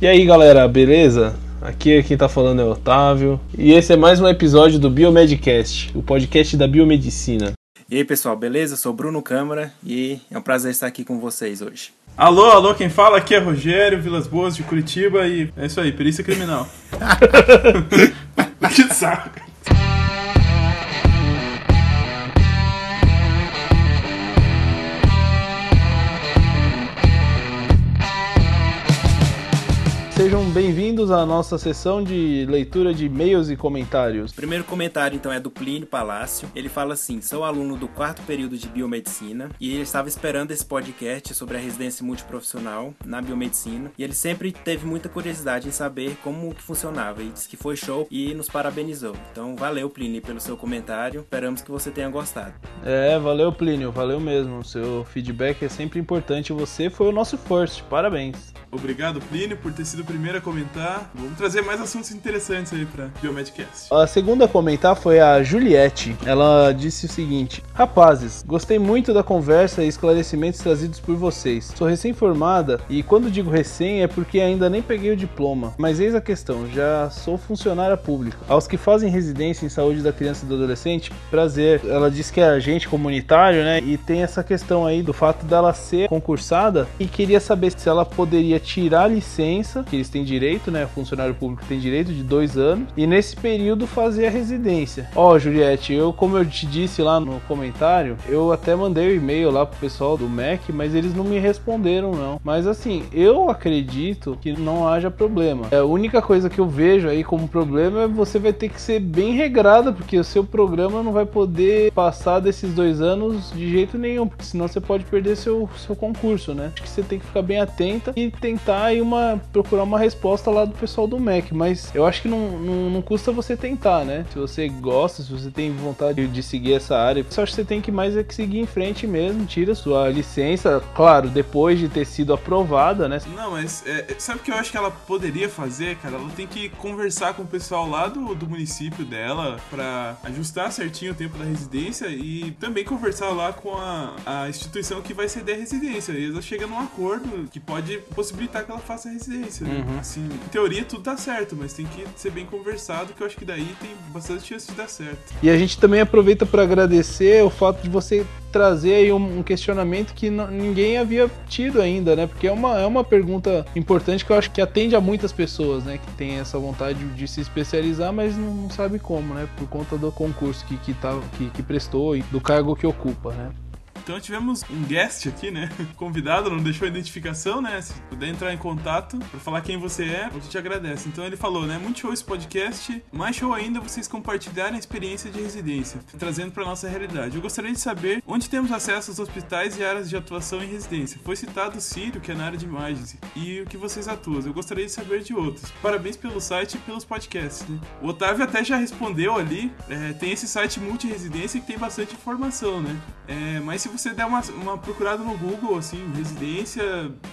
E aí galera, beleza? Aqui quem tá falando é o Otávio. E esse é mais um episódio do Biomedcast, o podcast da biomedicina. E aí pessoal, beleza? Eu sou Bruno Câmara e é um prazer estar aqui com vocês hoje. Alô, alô, quem fala aqui é Rogério Vilas Boas de Curitiba e é isso aí, perícia criminal. que saco. Sejam bem-vindos à nossa sessão de leitura de e-mails e comentários. O primeiro comentário então é do Plínio Palácio. Ele fala assim: "Sou aluno do quarto período de biomedicina e ele estava esperando esse podcast sobre a residência multiprofissional na biomedicina e ele sempre teve muita curiosidade em saber como que funcionava e disse que foi show e nos parabenizou. Então, valeu Plínio pelo seu comentário. Esperamos que você tenha gostado. É, valeu Plínio, valeu mesmo. Seu feedback é sempre importante. Você foi o nosso first. Parabéns. Obrigado, Plínio, por ter sido o primeiro a comentar. Vamos trazer mais assuntos interessantes aí pra Biomedcast. A segunda a comentar foi a Juliette. Ela disse o seguinte: Rapazes, gostei muito da conversa e esclarecimentos trazidos por vocês. Sou recém-formada e quando digo recém é porque ainda nem peguei o diploma. Mas eis a questão: já sou funcionária pública. Aos que fazem residência em saúde da criança e do adolescente, prazer. Ela disse que é agente comunitário, né? E tem essa questão aí do fato dela ser concursada e queria saber se ela poderia tirar a licença, que eles têm direito, né? Funcionário público tem direito de dois anos, e nesse período fazer a residência. Ó, oh, Juliette, eu, como eu te disse lá no comentário, eu até mandei o um e-mail lá pro pessoal do MEC, mas eles não me responderam, não. Mas assim, eu acredito que não haja problema. É, a única coisa que eu vejo aí como problema é você vai ter que ser bem regrada, porque o seu programa não vai poder passar desses dois anos de jeito nenhum, porque senão você pode perder seu, seu concurso, né? Acho que você tem que ficar bem atenta e tentar aí uma procurar uma resposta lá do pessoal do Mac, mas eu acho que não, não, não, custa você tentar, né? Se você gosta, se você tem vontade de seguir essa área, eu acho que você tem que mais é que seguir em frente mesmo, tira sua licença, claro, depois de ter sido aprovada, né? Não, mas é, sabe o que eu acho que ela poderia fazer, cara? Ela tem que conversar com o pessoal lá do, do município dela para ajustar certinho o tempo da residência e também conversar lá com a, a instituição que vai ceder a residência. E ela chega num acordo que pode possibilitar que ela faça a residência. Né? Uhum. Assim, em teoria tudo tá certo, mas tem que ser bem conversado, que eu acho que daí tem bastante chance de dar certo. E a gente também aproveita para agradecer o fato de você trazer aí um, questionamento que ninguém havia tido ainda, né? Porque é uma, é uma pergunta importante que eu acho que atende a muitas pessoas, né? Que tem essa vontade de se especializar, mas não, não sabe como, né? Por conta do concurso que, que, tá, que, que prestou e do cargo que ocupa, né? Então tivemos um guest aqui, né? Convidado, não deixou a identificação, né? Se puder entrar em contato para falar quem você é, a gente agradece. Então ele falou, né? Muito show esse podcast, mais show ainda vocês compartilharem a experiência de residência, trazendo para nossa realidade. Eu gostaria de saber onde temos acesso aos hospitais e áreas de atuação em residência. Foi citado o Sírio, que é na área de imagens, e o que vocês atuam. Eu gostaria de saber de outros. Parabéns pelo site e pelos podcasts, né? O Otávio até já respondeu ali. É, tem esse site multi-residência que tem bastante informação, né? É, mas se você der uma, uma procurada no Google, assim, residência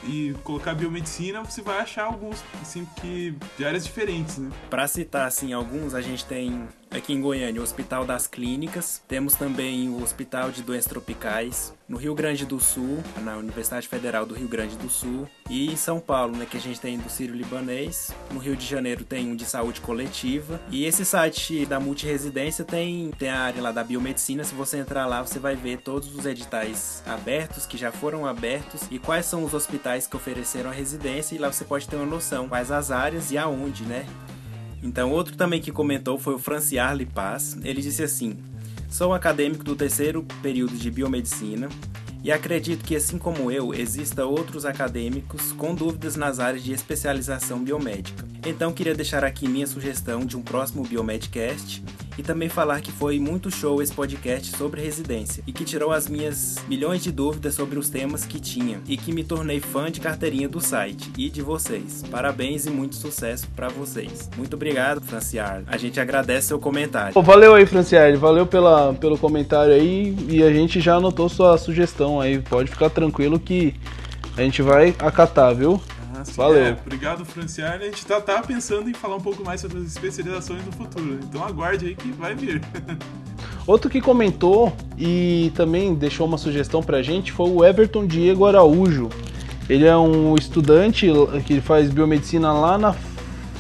e colocar biomedicina, você vai achar alguns, assim, que, de áreas diferentes, né? Para citar, assim, alguns, a gente tem aqui em Goiânia, o Hospital das Clínicas. Temos também o Hospital de Doenças Tropicais. No Rio Grande do Sul, na Universidade Federal do Rio Grande do Sul. E em São Paulo, né, que a gente tem do Sírio Libanês. No Rio de Janeiro tem um de saúde coletiva. E esse site da multiresidência tem, tem a área lá da biomedicina. Se você entrar lá, você vai ver todos os editais abertos, que já foram abertos, e quais são os hospitais que ofereceram a residência. E lá você pode ter uma noção quais as áreas e aonde, né? Então, outro também que comentou foi o Franciar Paz. Ele disse assim: Sou acadêmico do terceiro período de biomedicina e acredito que, assim como eu, exista outros acadêmicos com dúvidas nas áreas de especialização biomédica. Então, queria deixar aqui minha sugestão de um próximo Biomedcast e também falar que foi muito show esse podcast sobre residência e que tirou as minhas milhões de dúvidas sobre os temas que tinha e que me tornei fã de carteirinha do site e de vocês. Parabéns e muito sucesso para vocês. Muito obrigado, Franciar. A gente agradece seu comentário. valeu aí, Franciar. Valeu pela, pelo comentário aí e a gente já anotou sua sugestão aí. Pode ficar tranquilo que a gente vai acatar, viu? Valeu. É, obrigado, Franciane. A gente tá, tá pensando em falar um pouco mais sobre as especializações no futuro. Então aguarde aí que vai vir. Outro que comentou e também deixou uma sugestão pra gente foi o Everton Diego Araújo. Ele é um estudante que faz biomedicina lá na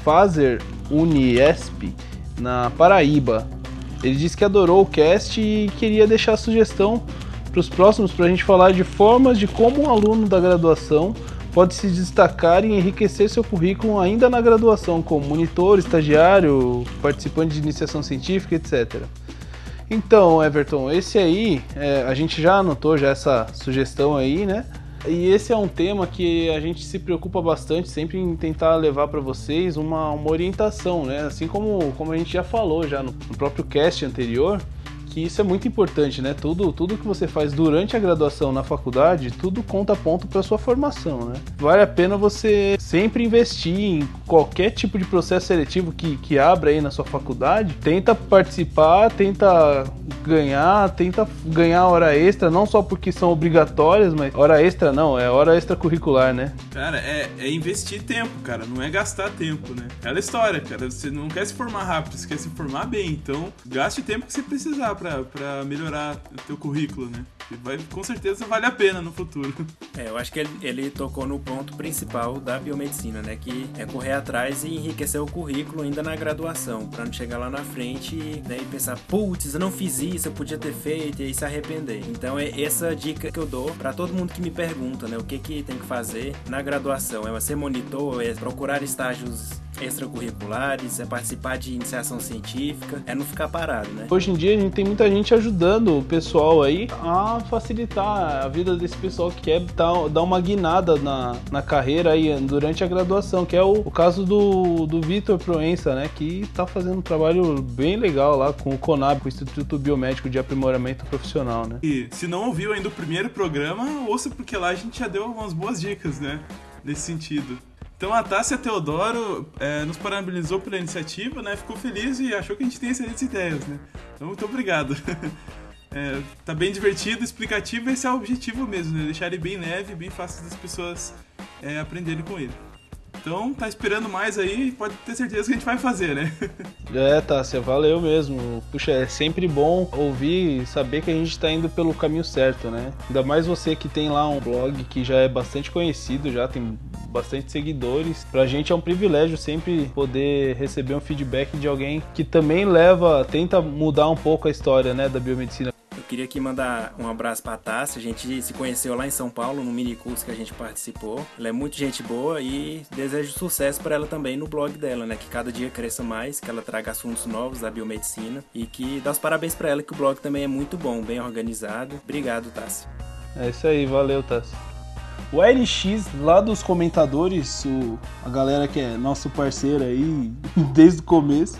Fazer Uniesp, na Paraíba. Ele disse que adorou o cast e queria deixar a sugestão para os próximos para a gente falar de formas de como um aluno da graduação pode se destacar e enriquecer seu currículo ainda na graduação, como monitor, estagiário, participante de iniciação científica, etc. Então, Everton, esse aí, é, a gente já anotou já essa sugestão aí, né? E esse é um tema que a gente se preocupa bastante sempre em tentar levar para vocês uma, uma orientação, né? Assim como, como a gente já falou já no, no próprio cast anterior, que isso é muito importante, né? Tudo, tudo que você faz durante a graduação na faculdade, tudo conta ponto para sua formação, né? Vale a pena você sempre investir em qualquer tipo de processo seletivo que, que abra aí na sua faculdade. Tenta participar, tenta ganhar, tenta ganhar hora extra, não só porque são obrigatórias, mas hora extra não, é hora extra curricular, né? Cara, é, é investir tempo, cara, não é gastar tempo, né? Aquela história, cara, você não quer se formar rápido, você quer se formar bem, então gaste o tempo que você precisar para melhorar o teu currículo, né? E vai, com certeza vale a pena no futuro. É, eu acho que ele, ele tocou no ponto principal da biomedicina, né? Que é correr atrás e enriquecer o currículo ainda na graduação, para não chegar lá na frente né, e pensar, putz, eu não fiz isso, eu podia ter feito e aí se arrepender. Então é essa dica que eu dou para todo mundo que me pergunta, né? O que que tem que fazer na graduação? É ser monitor, é procurar estágios extracurriculares, é participar de iniciação científica, é não ficar parado, né? Hoje em dia a gente tem muita gente ajudando o pessoal aí a facilitar a vida desse pessoal que quer dar, uma guinada na, na carreira aí durante a graduação, que é o, o caso do, do Vitor Proença, né? Que tá fazendo um trabalho bem legal lá com o CONAB, com o Instituto Biomédico de Aprimoramento Profissional, né? E se não ouviu ainda o primeiro programa, ouça porque lá a gente já deu algumas boas dicas, né? Nesse sentido. Então a Tássia Teodoro é, nos parabenizou pela iniciativa, né? Ficou feliz e achou que a gente tem excelentes ideias, né? Então muito obrigado. É, tá bem divertido, explicativo, esse é o objetivo mesmo, né? Deixar ele bem leve, bem fácil das pessoas é, aprenderem com ele. Então, tá esperando mais aí, pode ter certeza que a gente vai fazer, né? É, Tássia, valeu mesmo. Puxa, é sempre bom ouvir e saber que a gente tá indo pelo caminho certo, né? Ainda mais você que tem lá um blog que já é bastante conhecido, já tem bastante seguidores. Pra gente é um privilégio sempre poder receber um feedback de alguém que também leva, tenta mudar um pouco a história, né, da biomedicina queria aqui mandar um abraço pra Tássia. A gente se conheceu lá em São Paulo, no mini curso que a gente participou. Ela é muito gente boa e desejo sucesso para ela também no blog dela, né? Que cada dia cresça mais, que ela traga assuntos novos da biomedicina e que dá os parabéns para ela que o blog também é muito bom, bem organizado. Obrigado, Tássia. É isso aí, valeu, Tássia. O LX, lá dos comentadores, o, a galera que é nosso parceiro aí desde o começo,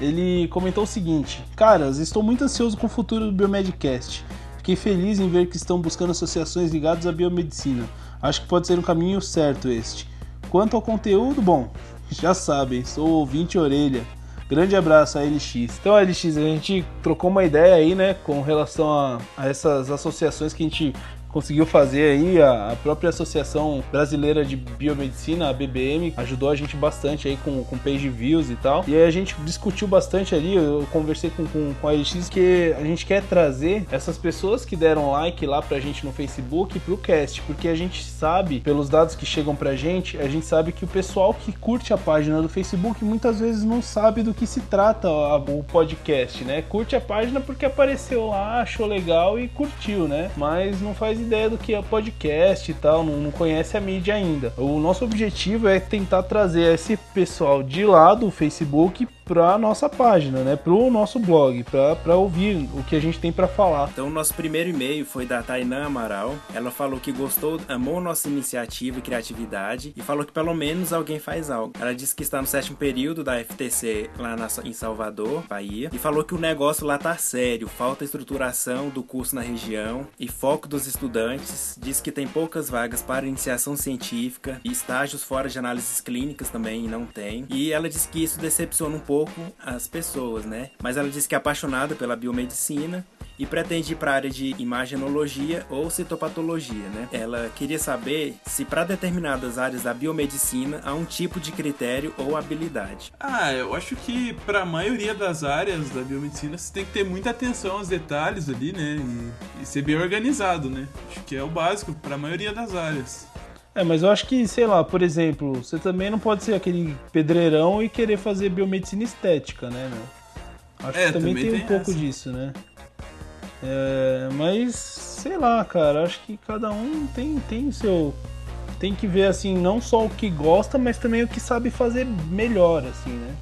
ele comentou o seguinte: Caras, estou muito ansioso com o futuro do Biomedcast. Fiquei feliz em ver que estão buscando associações ligadas à biomedicina. Acho que pode ser um caminho certo este. Quanto ao conteúdo, bom, já sabem, sou ouvinte orelha. Grande abraço a LX. Então, LX, a gente trocou uma ideia aí, né, com relação a, a essas associações que a gente conseguiu fazer aí a, a, própria Associação Brasileira de Biomedicina, a BBM, ajudou a gente bastante aí com, com page views e tal. E aí a gente discutiu bastante ali, eu conversei com, com, com a LX que a gente quer trazer essas pessoas que deram like lá pra gente no Facebook pro cast, porque a gente sabe, pelos dados que chegam pra gente, a gente sabe que o pessoal que curte a página do Facebook muitas vezes não sabe do que se trata o podcast, né? Curte a página porque apareceu lá, achou legal e curtiu, né? Mas não faz ideia do que é podcast e tal, não, não conhece a mídia ainda. O nosso objetivo é tentar trazer esse pessoal de lá do Facebook para nossa página, né, para o nosso blog, para ouvir o que a gente tem para falar. Então, nosso primeiro e-mail foi da Tainã Amaral. Ela falou que gostou, amou nossa iniciativa e criatividade e falou que pelo menos alguém faz algo. Ela disse que está no sétimo período da FTC lá na, em Salvador, Bahia, e falou que o negócio lá tá sério, falta estruturação do curso na região e foco dos estudantes. Diz que tem poucas vagas para iniciação científica e estágios fora de análises clínicas também não tem. E ela disse que isso decepciona um pouco pouco as pessoas, né? Mas ela disse que é apaixonada pela biomedicina e pretende ir para a área de imagenologia ou citopatologia, né? Ela queria saber se para determinadas áreas da biomedicina há um tipo de critério ou habilidade. Ah, eu acho que para a maioria das áreas da biomedicina você tem que ter muita atenção aos detalhes ali, né? E, e ser bem organizado, né? Acho que é o básico para a maioria das áreas. É, mas eu acho que, sei lá, por exemplo, você também não pode ser aquele pedreirão e querer fazer biomedicina estética, né, meu? Acho É, que também, também tem, um tem pouco essa. disso, né? É, mas, sei lá, cara, acho que cada um tem, tem seu. Tem que ver, assim, não só o que gosta, mas também o que sabe fazer melhor, assim, né?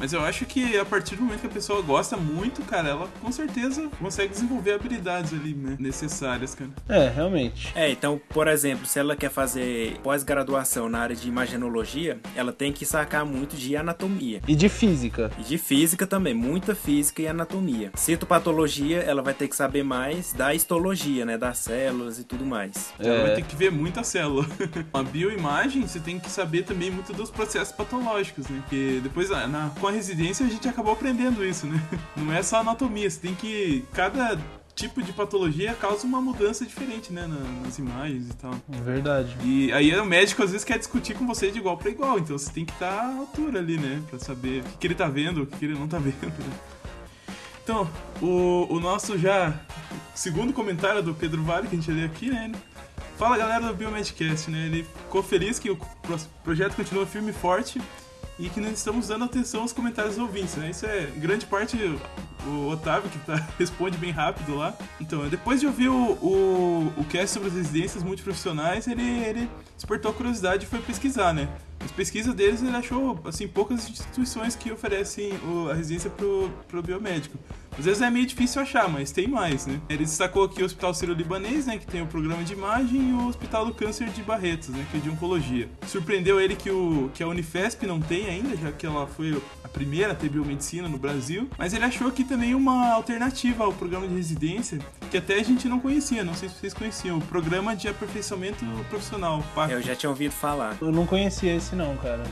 Mas eu acho que a partir do momento que a pessoa gosta muito, cara, ela com certeza consegue desenvolver habilidades ali, né, necessárias, cara. É, realmente. É, então, por exemplo, se ela quer fazer pós-graduação na área de imagenologia, ela tem que sacar muito de anatomia. E de física. E de física também, muita física e anatomia. Citopatologia, ela vai ter que saber mais da histologia, né, das células e tudo mais. Ela vai É, ter que ver muita célula. a bioimagem, você tem que saber também muito dos processos patológicos, né? Porque depois, ah, na, residência, a gente acabou aprendendo isso, né? Não é só anatomia, você tem que... Cada tipo de patologia causa uma mudança diferente, né? na- nas imagens e tal. verdade. E aí o médico às vezes quer discutir com você de igual para igual, então você tem que estar à altura ali, né? Pra saber o que, que ele tá vendo, o que, que ele não tá vendo, né? Então, o, o nosso já segundo comentário do Pedro Vale, que a gente lê aqui, né? Fala galera do Biomedcast, né? Ele ficou feliz que o pro- projeto continua firme e forte e que nós estamos dando atenção aos comentários dos ouvintes, né? Isso é grande parte o Otávio que tá, responde bem rápido lá. Então, depois de ouvir o, o, o cast sobre as residências multiprofissionais, ele, ele despertou a curiosidade e foi pesquisar, né? Nas pesquisas deles, ele achou, assim, poucas instituições que oferecem o- a residência pro, pro biomédico. Às vezes é meio difícil achar, mas tem mais, né? Ele destacou aqui o Hospital Sírio-Libanês, né, que tem o programa de imagem, e o Hospital do Câncer de Barretos, né, que é de oncologia. Surpreendeu ele que, o, que a Unifesp não tem ainda, já que ela foi a primeira a ter biomedicina no Brasil, mas ele achou aqui também uma alternativa ao programa de residência, que até a gente não conhecia, não sei se vocês conheciam, o Programa de Aperfeiçoamento Profissional, PAC. Eu já tinha ouvido falar. Eu não conhecia esse não, cara.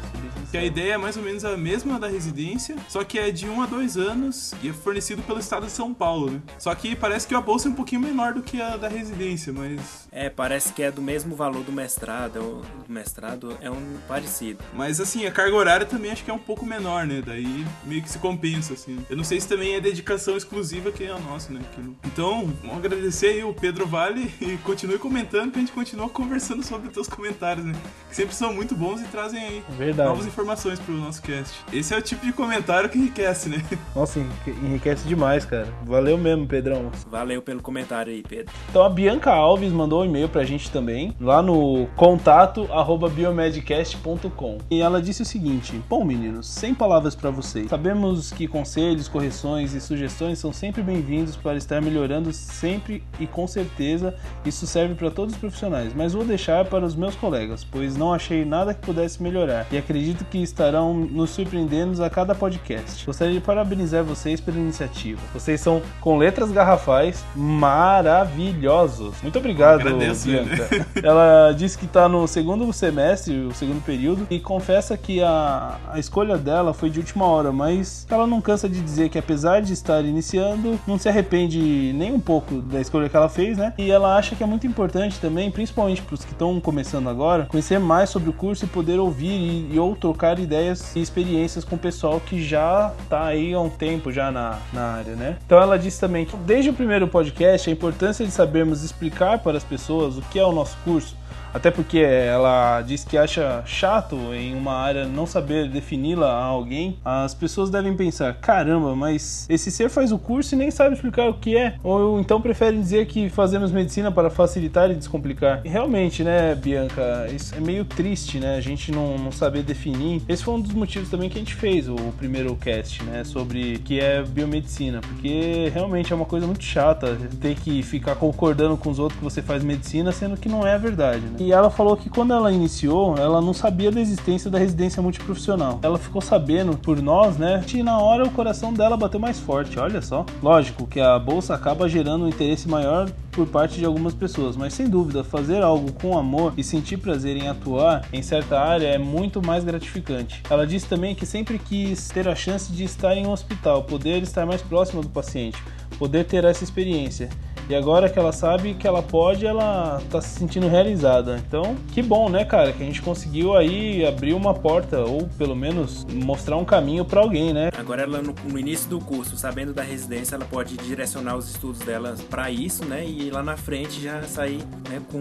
Que a ideia é mais ou menos a mesma da residência, só que é de 1 a 2 anos e é fornecido pelo estado de São Paulo, né? Só que parece que a bolsa é um pouquinho menor do que a da residência, mas. É, parece que é do mesmo valor do mestrado. O do mestrado é um parecido. Mas assim, a carga horária também acho que é um pouco menor, né? Daí meio que se compensa, assim. Eu não sei se também é dedicação exclusiva que é a nossa, né? Que Então, vamos agradecer aí o Pedro Vale e continue comentando que a gente continua conversando sobre os teus comentários, né? Que sempre são muito bons e trazem aí Verdade. novas informações pro nosso cast. Esse é o tipo de comentário que enriquece, né? Nossa, enrique- enriquece demais, cara. Valeu mesmo, Pedrão. Valeu pelo comentário aí, Pedro. Então a Bianca Alves mandou um e-mail pra gente também, lá no contato arroba biomedcast.com. E ela disse o seguinte: Bom, meninos, sem palavras pra vocês. Sabemos que conselhos, correções e sugestões são sempre bem-vindos para estar melhorando sempre e com certeza isso serve para todos os profissionais, mas vou deixar para os meus colegas, pois não achei nada que pudesse melhorar e acredito que estarão nos surpreendendo a cada podcast. Gostaria de parabenizar vocês pela iniciativa. Vocês são com letras garrafais maravilhosos. Muito obrigado, Agradeço, né? Bianca. Ela disse que está no segundo semestre, o segundo período, e confessa que a, a escolha dela foi de última hora, mas ela não cansa de dizer que apesar de estar iniciando, não se arrepende nem um pouco da escolha que ela fez, né? E ela acha que é muito importante também, principalmente para os que estão começando agora, conhecer mais sobre o curso e poder ouvir e, e ou trocar ideias e experiências com o pessoal que já tá aí há um tempo já na, na área, né? Então ela disse também que desde o primeiro podcast a importância de sabermos explicar para as pessoas o que é o nosso curso. Até porque ela diz que acha chato em uma área não saber defini-la a alguém. As pessoas devem pensar: caramba, mas esse ser faz o curso e nem sabe explicar o que é. Ou então preferem dizer que fazemos medicina para facilitar e descomplicar. E realmente, né, Bianca, isso é meio triste, né? A gente não, não saber definir. Esse foi um dos motivos também que a gente fez o primeiro cast, né? Sobre o que é biomedicina. Porque realmente é uma coisa muito chata ter que ficar concordando com os outros que você faz medicina, sendo que não é a verdade, né? E ela falou que quando ela iniciou, ela não sabia da existência da residência multiprofissional. Ela ficou sabendo por nós, né? E na hora o coração dela bateu mais forte, olha só. Lógico que a bolsa acaba gerando um interesse maior por parte de algumas pessoas, mas sem dúvida, fazer algo com amor e sentir prazer em atuar em certa área é muito mais gratificante. Ela disse também que sempre quis ter a chance de estar em um hospital, poder estar mais próximo do paciente, poder ter essa experiência. E agora que ela sabe que ela pode, ela tá se sentindo realizada. Então, que bom, né, cara, que a gente conseguiu aí abrir uma porta ou pelo menos mostrar um caminho para alguém, né? Agora ela no, no, início do curso, sabendo da residência, ela pode direcionar os estudos dela para isso, né? E lá na frente já sair, né, com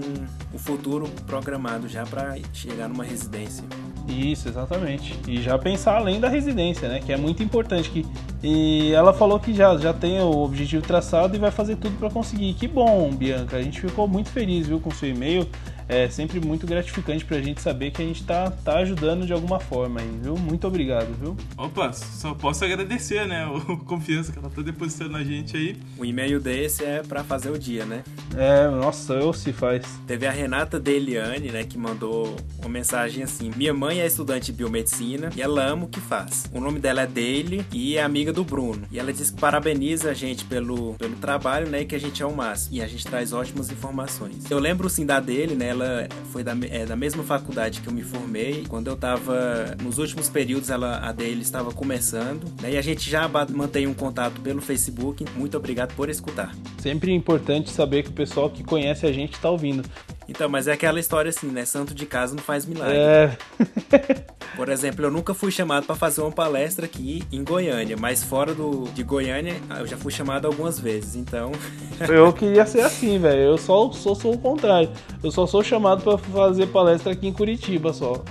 o futuro programado já para chegar numa residência. Isso, exatamente. E já pensar além da residência, né? Que é muito importante. Que... E ela falou que já, já tem o objetivo traçado e vai fazer tudo para conseguir. Que bom, Bianca. A gente ficou muito feliz, viu, com o seu e-mail é sempre muito gratificante pra gente saber que a gente tá, tá ajudando de alguma forma aí, viu? Muito obrigado, viu? Opa, só posso agradecer, né? A confiança que ela tá depositando na gente aí. O e-mail desse é para fazer o dia, né? É, nossa, eu se faz. Teve a Renata Deliane, né, que mandou uma mensagem assim: Minha mãe é estudante de biomedicina e ela ama o que faz. O nome dela é Daily e é amiga do Bruno. E ela diz que parabeniza a gente pelo, pelo trabalho, né, e que a gente é o máximo. E a gente traz ótimas informações. Eu lembro sim da dele, né? Ela foi da, é, da mesma faculdade que eu me formei. Quando eu estava nos últimos períodos, ela, a dele estava começando. Né? E a gente já mantém um contato pelo Facebook. Muito obrigado por escutar. Sempre importante saber que o pessoal que conhece a gente está ouvindo. Então, mas é aquela história assim, né? Santo de casa não faz milagre. É. Por exemplo, eu nunca fui chamado para fazer uma palestra aqui em Goiânia, mas fora do, de Goiânia eu já fui chamado algumas vezes, então. eu queria ser assim, velho. Eu só sou, sou o contrário. Eu só sou chamado para fazer palestra aqui em Curitiba só.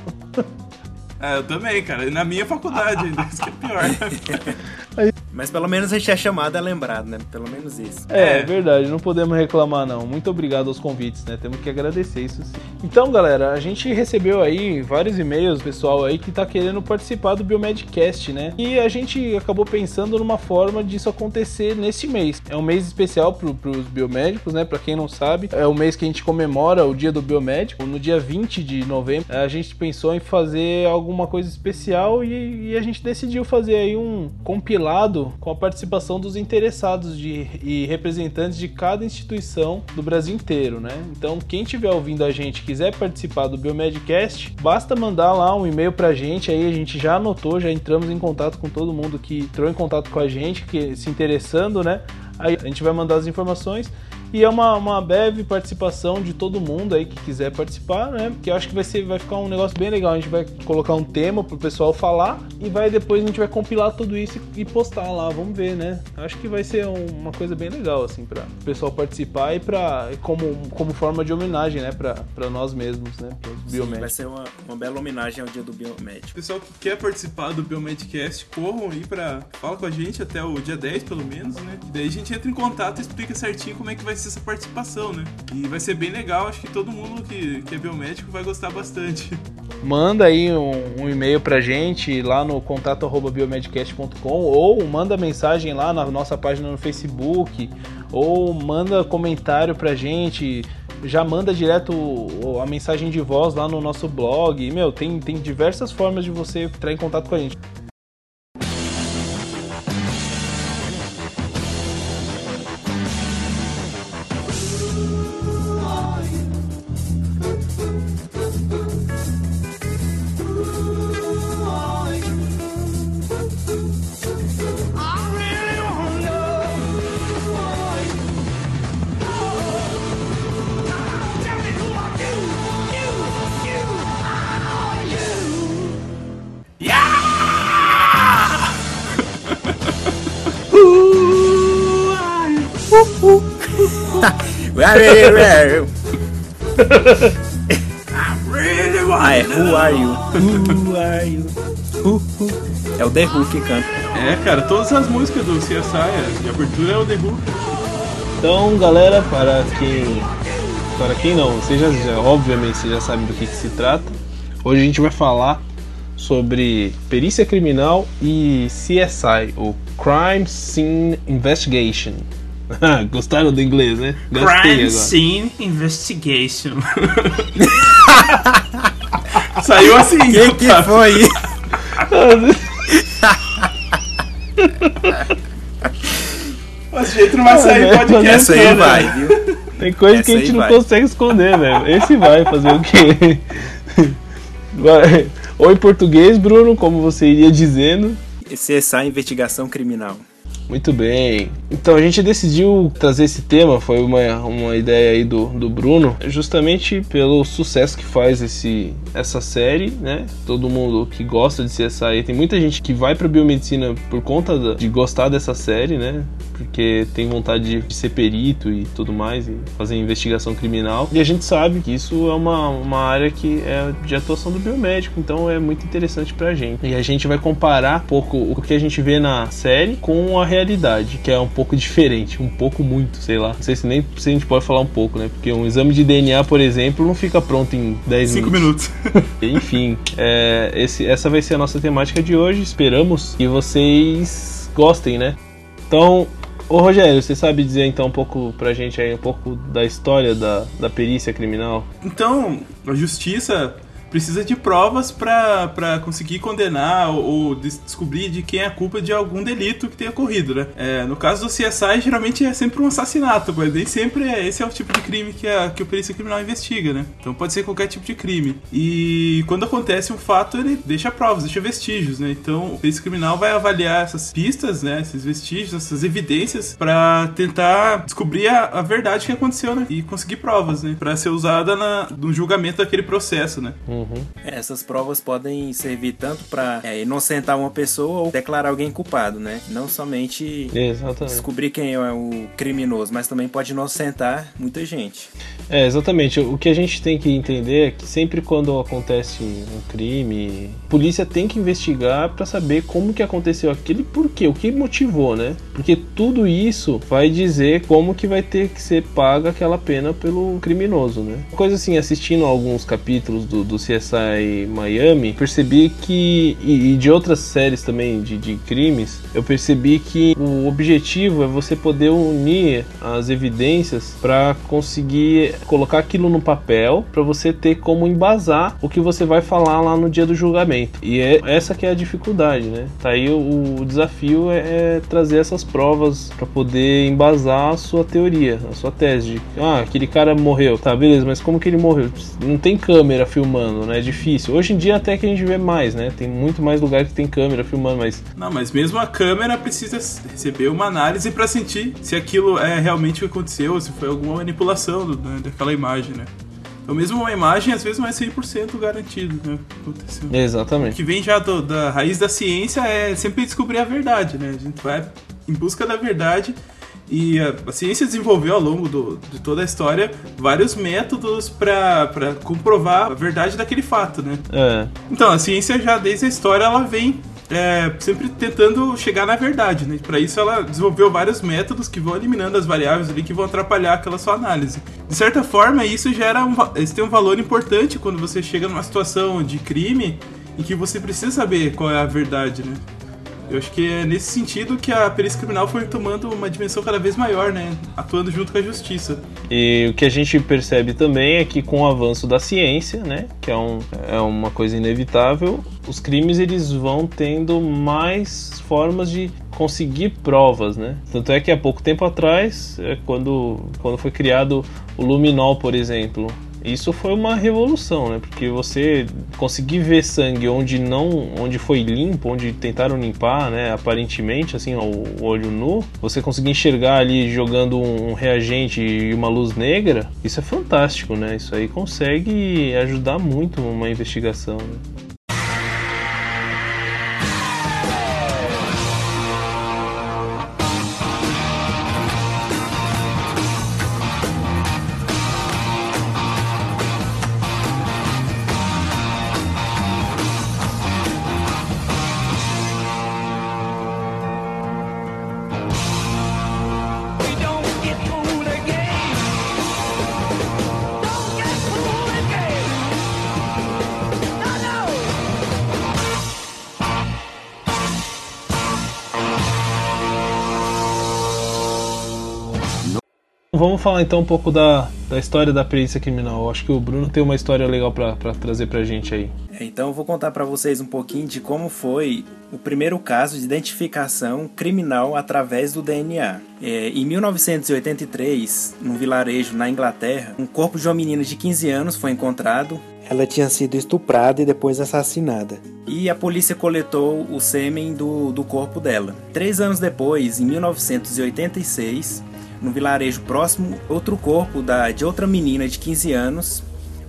É, eu também, cara. Na minha faculdade ainda, isso que é pior. Mas pelo menos a gente é chamado, é lembrado, né? Pelo menos isso. É, é, verdade, não podemos reclamar não. Muito obrigado aos convites, né? Temos que agradecer isso sim. Então, galera, a gente recebeu aí vários e-mails, pessoal aí que tá querendo participar do Biomedcast, né? E a gente acabou pensando numa forma disso acontecer nesse mês. É um mês especial pro, pros biomédicos, né? Pra quem não sabe, é o mês que a gente comemora o dia do biomédico. No dia 20 de novembro, a gente pensou em fazer alguma coisa especial e, e a gente decidiu fazer aí um compilado com a participação dos interessados de, e representantes de cada instituição do Brasil inteiro, né? Então, quem estiver ouvindo a gente quiser participar do Biomedcast, basta mandar lá um e-mail pra gente, aí a gente já anotou, já entramos em contato com todo mundo que entrou em contato com a gente, que se interessando, né? Aí a gente vai mandar as informações e é uma, uma breve participação de todo mundo aí que quiser participar, né? Que eu acho que vai, ser, vai ficar um negócio bem legal. A gente vai colocar um tema pro pessoal falar e vai depois a gente vai compilar tudo isso e postar lá. Vamos ver, né? Acho que vai ser uma coisa bem legal, assim, para o pessoal participar e para como, como forma de homenagem, né? Para nós mesmos, né? Para os biomédicos. Vai ser uma, uma bela homenagem ao dia do biomédico. Pessoal que quer participar do Biomedcast, corram aí para Fala com a gente até o dia 10, pelo menos, né? E daí a gente entra em contato e explica certinho como é que vai ser essa participação, né? E vai ser bem legal, acho que todo mundo que, que é biomédico vai gostar bastante. Manda aí um, um e-mail pra gente lá no contato biomedcast.com ou manda mensagem lá na nossa página no Facebook ou manda comentário pra gente já manda direto a mensagem de voz lá no nosso blog. Meu, tem, tem diversas formas de você entrar em contato com a gente. Ah, é Who Are You? Who Are You? Who, who. É o The Who que canta. É, cara, todas as músicas do CSI de abertura é o The Who. Então, galera, para quem. Para quem não, vocês já, já obviamente vocês já sabem do que, que se trata. Hoje a gente vai falar sobre perícia criminal e CSI, o Crime Scene Investigation. Gostaram do inglês, né? Gostei Crime agora. Scene Investigation. Saiu assim. Quem que foi? Esse jeito não vai sair é, podcast. Essa aí vai, viu? Tem coisa Essa que a gente não vai. consegue esconder, velho. Esse vai fazer o quê? Ou em português, Bruno, como você iria dizendo. Esse é essa investigação criminal. Muito bem. Então a gente decidiu trazer esse tema, foi uma, uma ideia aí do, do Bruno, justamente pelo sucesso que faz esse, essa série, né? Todo mundo que gosta de CSI, tem muita gente que vai pra biomedicina por conta de gostar dessa série, né? Porque tem vontade de ser perito e tudo mais, e fazer investigação criminal. E a gente sabe que isso é uma, uma área que é de atuação do biomédico, então é muito interessante pra gente. E a gente vai comparar um pouco o que a gente vê na série com a realidade, que é um pouco diferente, um pouco muito, sei lá. Não sei se nem se a gente pode falar um pouco, né? Porque um exame de DNA, por exemplo, não fica pronto em 10 Cinco minutos. minutos. Enfim, é, esse, essa vai ser a nossa temática de hoje. Esperamos que vocês gostem, né? Então, ô Rogério, você sabe dizer então um pouco pra gente aí, um pouco da história da, da perícia criminal? Então, a justiça precisa de provas pra conseguir condenar ou, ou des- descobrir de quem é a culpa de algum delito que tenha ocorrido, né? É, no caso do CSI, geralmente é sempre um assassinato, mas nem sempre é, esse é o tipo de crime que, a, que o perícia criminal investiga, né? Então pode ser qualquer tipo de crime. E quando acontece um fato, ele deixa provas, deixa vestígios, né? Então o perícia criminal vai avaliar essas pistas, né? Esses vestígios, essas evidências, pra tentar descobrir a, a verdade que aconteceu, né? E conseguir provas, né? Pra ser usada na, no julgamento daquele processo, né? Uhum. Essas provas podem servir tanto pra é, inocentar uma pessoa ou declarar alguém culpado, né? Não somente Exatamente. descobrir quem é o criminoso, mas também pode inocentar muita gente. É, exatamente. O que a gente tem que entender é que sempre quando acontece um crime, a polícia tem que investigar pra saber como que aconteceu aquilo e por quê, o que motivou, né? Porque tudo isso vai dizer como que vai ter que ser paga aquela pena pelo criminoso, né? Coisa assim, assistindo alguns capítulos do, do CSI Miami, percebi que, e, e de outras séries também de, de crimes, eu percebi que o objetivo é você poder unir as evidências pra conseguir colocar aquilo no papel, pra você ter como embasar o que você vai falar lá no dia do julgamento. E é essa que é a dificuldade, né? Tá aí o, o desafio é, é trazer essas provas pra poder embasar a sua teoria, a sua tese. De, ah, aquele cara morreu. Tá, beleza, mas como que ele morreu? Não tem câmera filmando, né? É difícil. Hoje em dia até que a gente vê mais, né? Tem muito mais lugar que tem câmera filmando, mas Não, mas mesmo a câmera precisa receber uma análise pra sentir se aquilo é realmente o que aconteceu, ou se foi alguma manipulação do- né, daquela imagem, né? Então mesmo uma imagem às vezes não é 100% garantido, né? o que Aconteceu. O exatamente. que vem já do- da raiz da ciência é sempre descobrir a verdade, né? A gente vai em busca da verdade e a, ciência desenvolveu ao longo do- de toda a história vários métodos para comprovar a verdade daquele fato, né? É, Então, a ciência já desde a história ela vem é, sempre tentando chegar na verdade, né? Para isso ela desenvolveu vários métodos que vão eliminando as variáveis ali que vão atrapalhar aquela sua análise. De certa forma, isso gera um, isso tem um valor importante quando você chega numa situação de crime em que você precisa saber qual é a verdade, né? Eu acho que é nesse sentido que a perícia criminal foi tomando uma dimensão cada vez maior, né? Atuando junto com a justiça. E o que a gente percebe também é que com o avanço da ciência, né, que é, um, é uma coisa inevitável, os crimes eles vão tendo mais formas de conseguir provas, né? Tanto é que há pouco tempo atrás, é, quando, quando foi criado o luminol, por exemplo, isso foi uma revolução, né? Porque você conseguir ver sangue onde não, onde foi limpo, onde tentaram limpar, né? Aparentemente, assim, ao olho nu, você conseguir enxergar ali jogando um reagente e uma luz negra, isso é fantástico, né? Isso aí consegue ajudar muito uma investigação. Né? Vamos falar então um pouco da, da história da perícia criminal. Eu acho que o Bruno tem uma história legal pra, pra trazer pra gente aí. É, Então eu vou contar para vocês um pouquinho de como foi o primeiro caso de identificação criminal através do DNA. É, em 1983, num vilarejo na Inglaterra, um corpo de uma menina de 15 anos foi encontrado. Ela tinha sido estuprada e depois assassinada. E a polícia coletou o sêmen do, do corpo dela. Três anos depois, em 1986, no vilarejo próximo, outro corpo da, de outra menina de 15 anos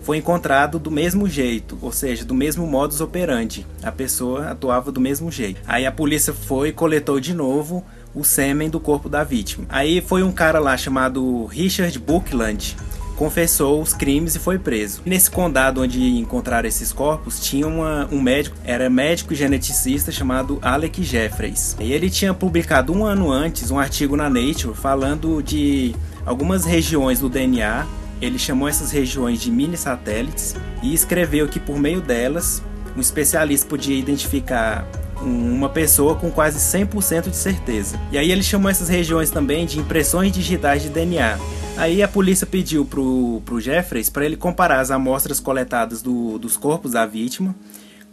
foi encontrado do mesmo jeito, ou seja, do mesmo modus operandi. A pessoa atuava do mesmo jeito. Aí a polícia foi coletou de novo o sêmen do corpo da vítima. Aí foi um cara lá chamado Richard Buckland, confessou os crimes e foi preso. Nesse condado onde encontraram esses corpos, tinha uma- um médico, era médico geneticista chamado Alec Jeffreys. E ele tinha publicado um ano antes um artigo na Nature falando de algumas regiões do DNA. Ele chamou essas regiões de mini satélites e escreveu que por meio delas um especialista podia identificar uma pessoa com quase 100% de certeza. E aí ele chamou essas regiões também de impressões digitais de DNA. Aí a polícia pediu pro, pro Jeffreys para ele comparar as amostras coletadas do- dos corpos da vítima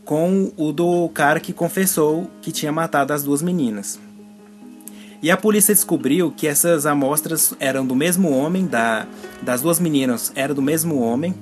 com o do cara que confessou que tinha matado as duas meninas. E a polícia descobriu que essas amostras eram do mesmo homem, da, das duas meninas era do mesmo homem,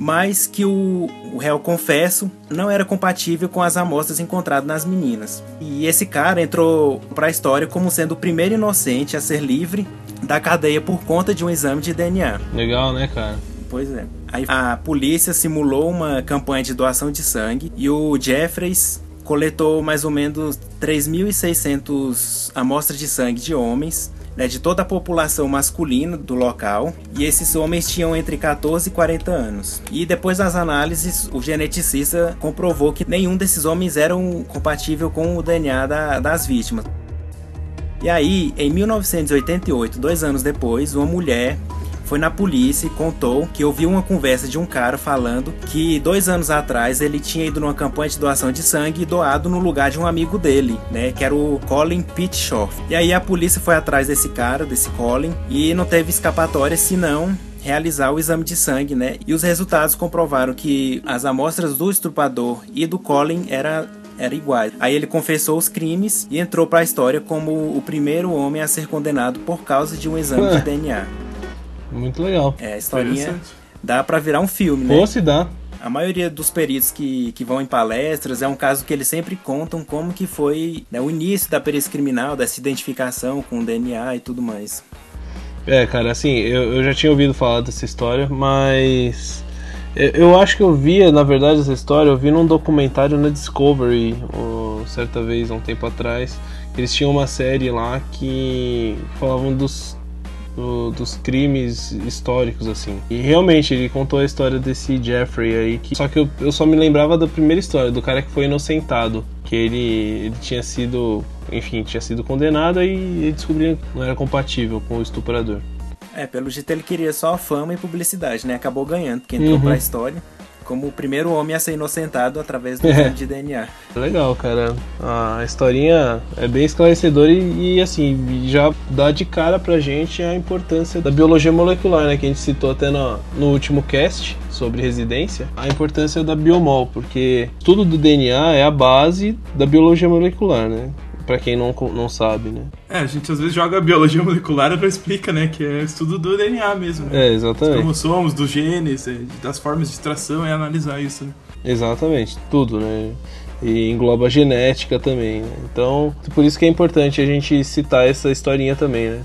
mas que o, o réu confesso não era compatível com as amostras encontradas nas meninas. E esse cara entrou para a história como sendo o primeiro inocente a ser livre da cadeia por conta de um exame de DNA. Legal, né, cara? Pois é. Aí a polícia simulou uma campanha de doação de sangue e o Jeffreys coletou mais ou menos 3.600 amostras de sangue de homens, né, de toda a população masculina do local, e esses homens tinham entre 14 e 40 anos. E depois das análises, o geneticista comprovou que nenhum desses homens eram compatível com o DNA da- das vítimas. E aí, em 1988, dois anos depois, uma mulher foi na polícia e contou que ouviu uma conversa de um cara falando que dois anos atrás ele tinha ido numa campanha de doação de sangue e doado no lugar de um amigo dele, né? Que era o Colin Pitchfork. E aí a polícia foi atrás desse cara, desse Colin, e não teve escapatória senão realizar o exame de sangue, né? E os resultados comprovaram que as amostras do estrupador e do Colin era era iguais. Aí ele confessou os crimes e entrou para a história como o primeiro homem a ser condenado por causa de um exame de DNA. Muito legal. É, a historinha dá para virar um filme, né? Ou se dá. A maioria dos peritos que, que vão em palestras é um caso que eles sempre contam como que foi né, o início da perícia criminal, dessa identificação com o DNA e tudo mais. É, cara, assim, eu, eu já tinha ouvido falar dessa história, mas. Eu, eu acho que eu via, na verdade, essa história, eu vi num documentário na Discovery, ó, certa vez, há um tempo atrás. Eles tinham uma série lá que falavam dos, do- dos crimes históricos, assim. E realmente, ele contou a história desse Jeffrey aí, que, só que eu, eu só me lembrava da primeira história, do cara que foi inocentado. Que ele, ele tinha sido, enfim, tinha sido condenado e descobriu que não era compatível com o estuprador. É, pelo jeito ele queria só fama e publicidade, né? Acabou ganhando, porque entrou Uhum. pra história como o primeiro homem a ser inocentado através do É. exame de DNA. Legal, cara. A historinha é bem esclarecedora e, e, assim, já dá de cara pra gente a importância da biologia molecular, né? Que a gente citou até no, no último cast sobre residência. A importância da biomol, porque tudo do DNA é a base da biologia molecular, né? Pra quem não, não sabe, né? É, a gente às vezes joga biologia molecular e não explica, né? Que é estudo do DNA mesmo, né? É, Dos exatamente. cromossomos, dos genes, é, das formas de extração, é analisar isso. né? Exatamente, tudo, né? E engloba a genética também, né? Então, por isso que é importante a gente citar essa historinha também, né?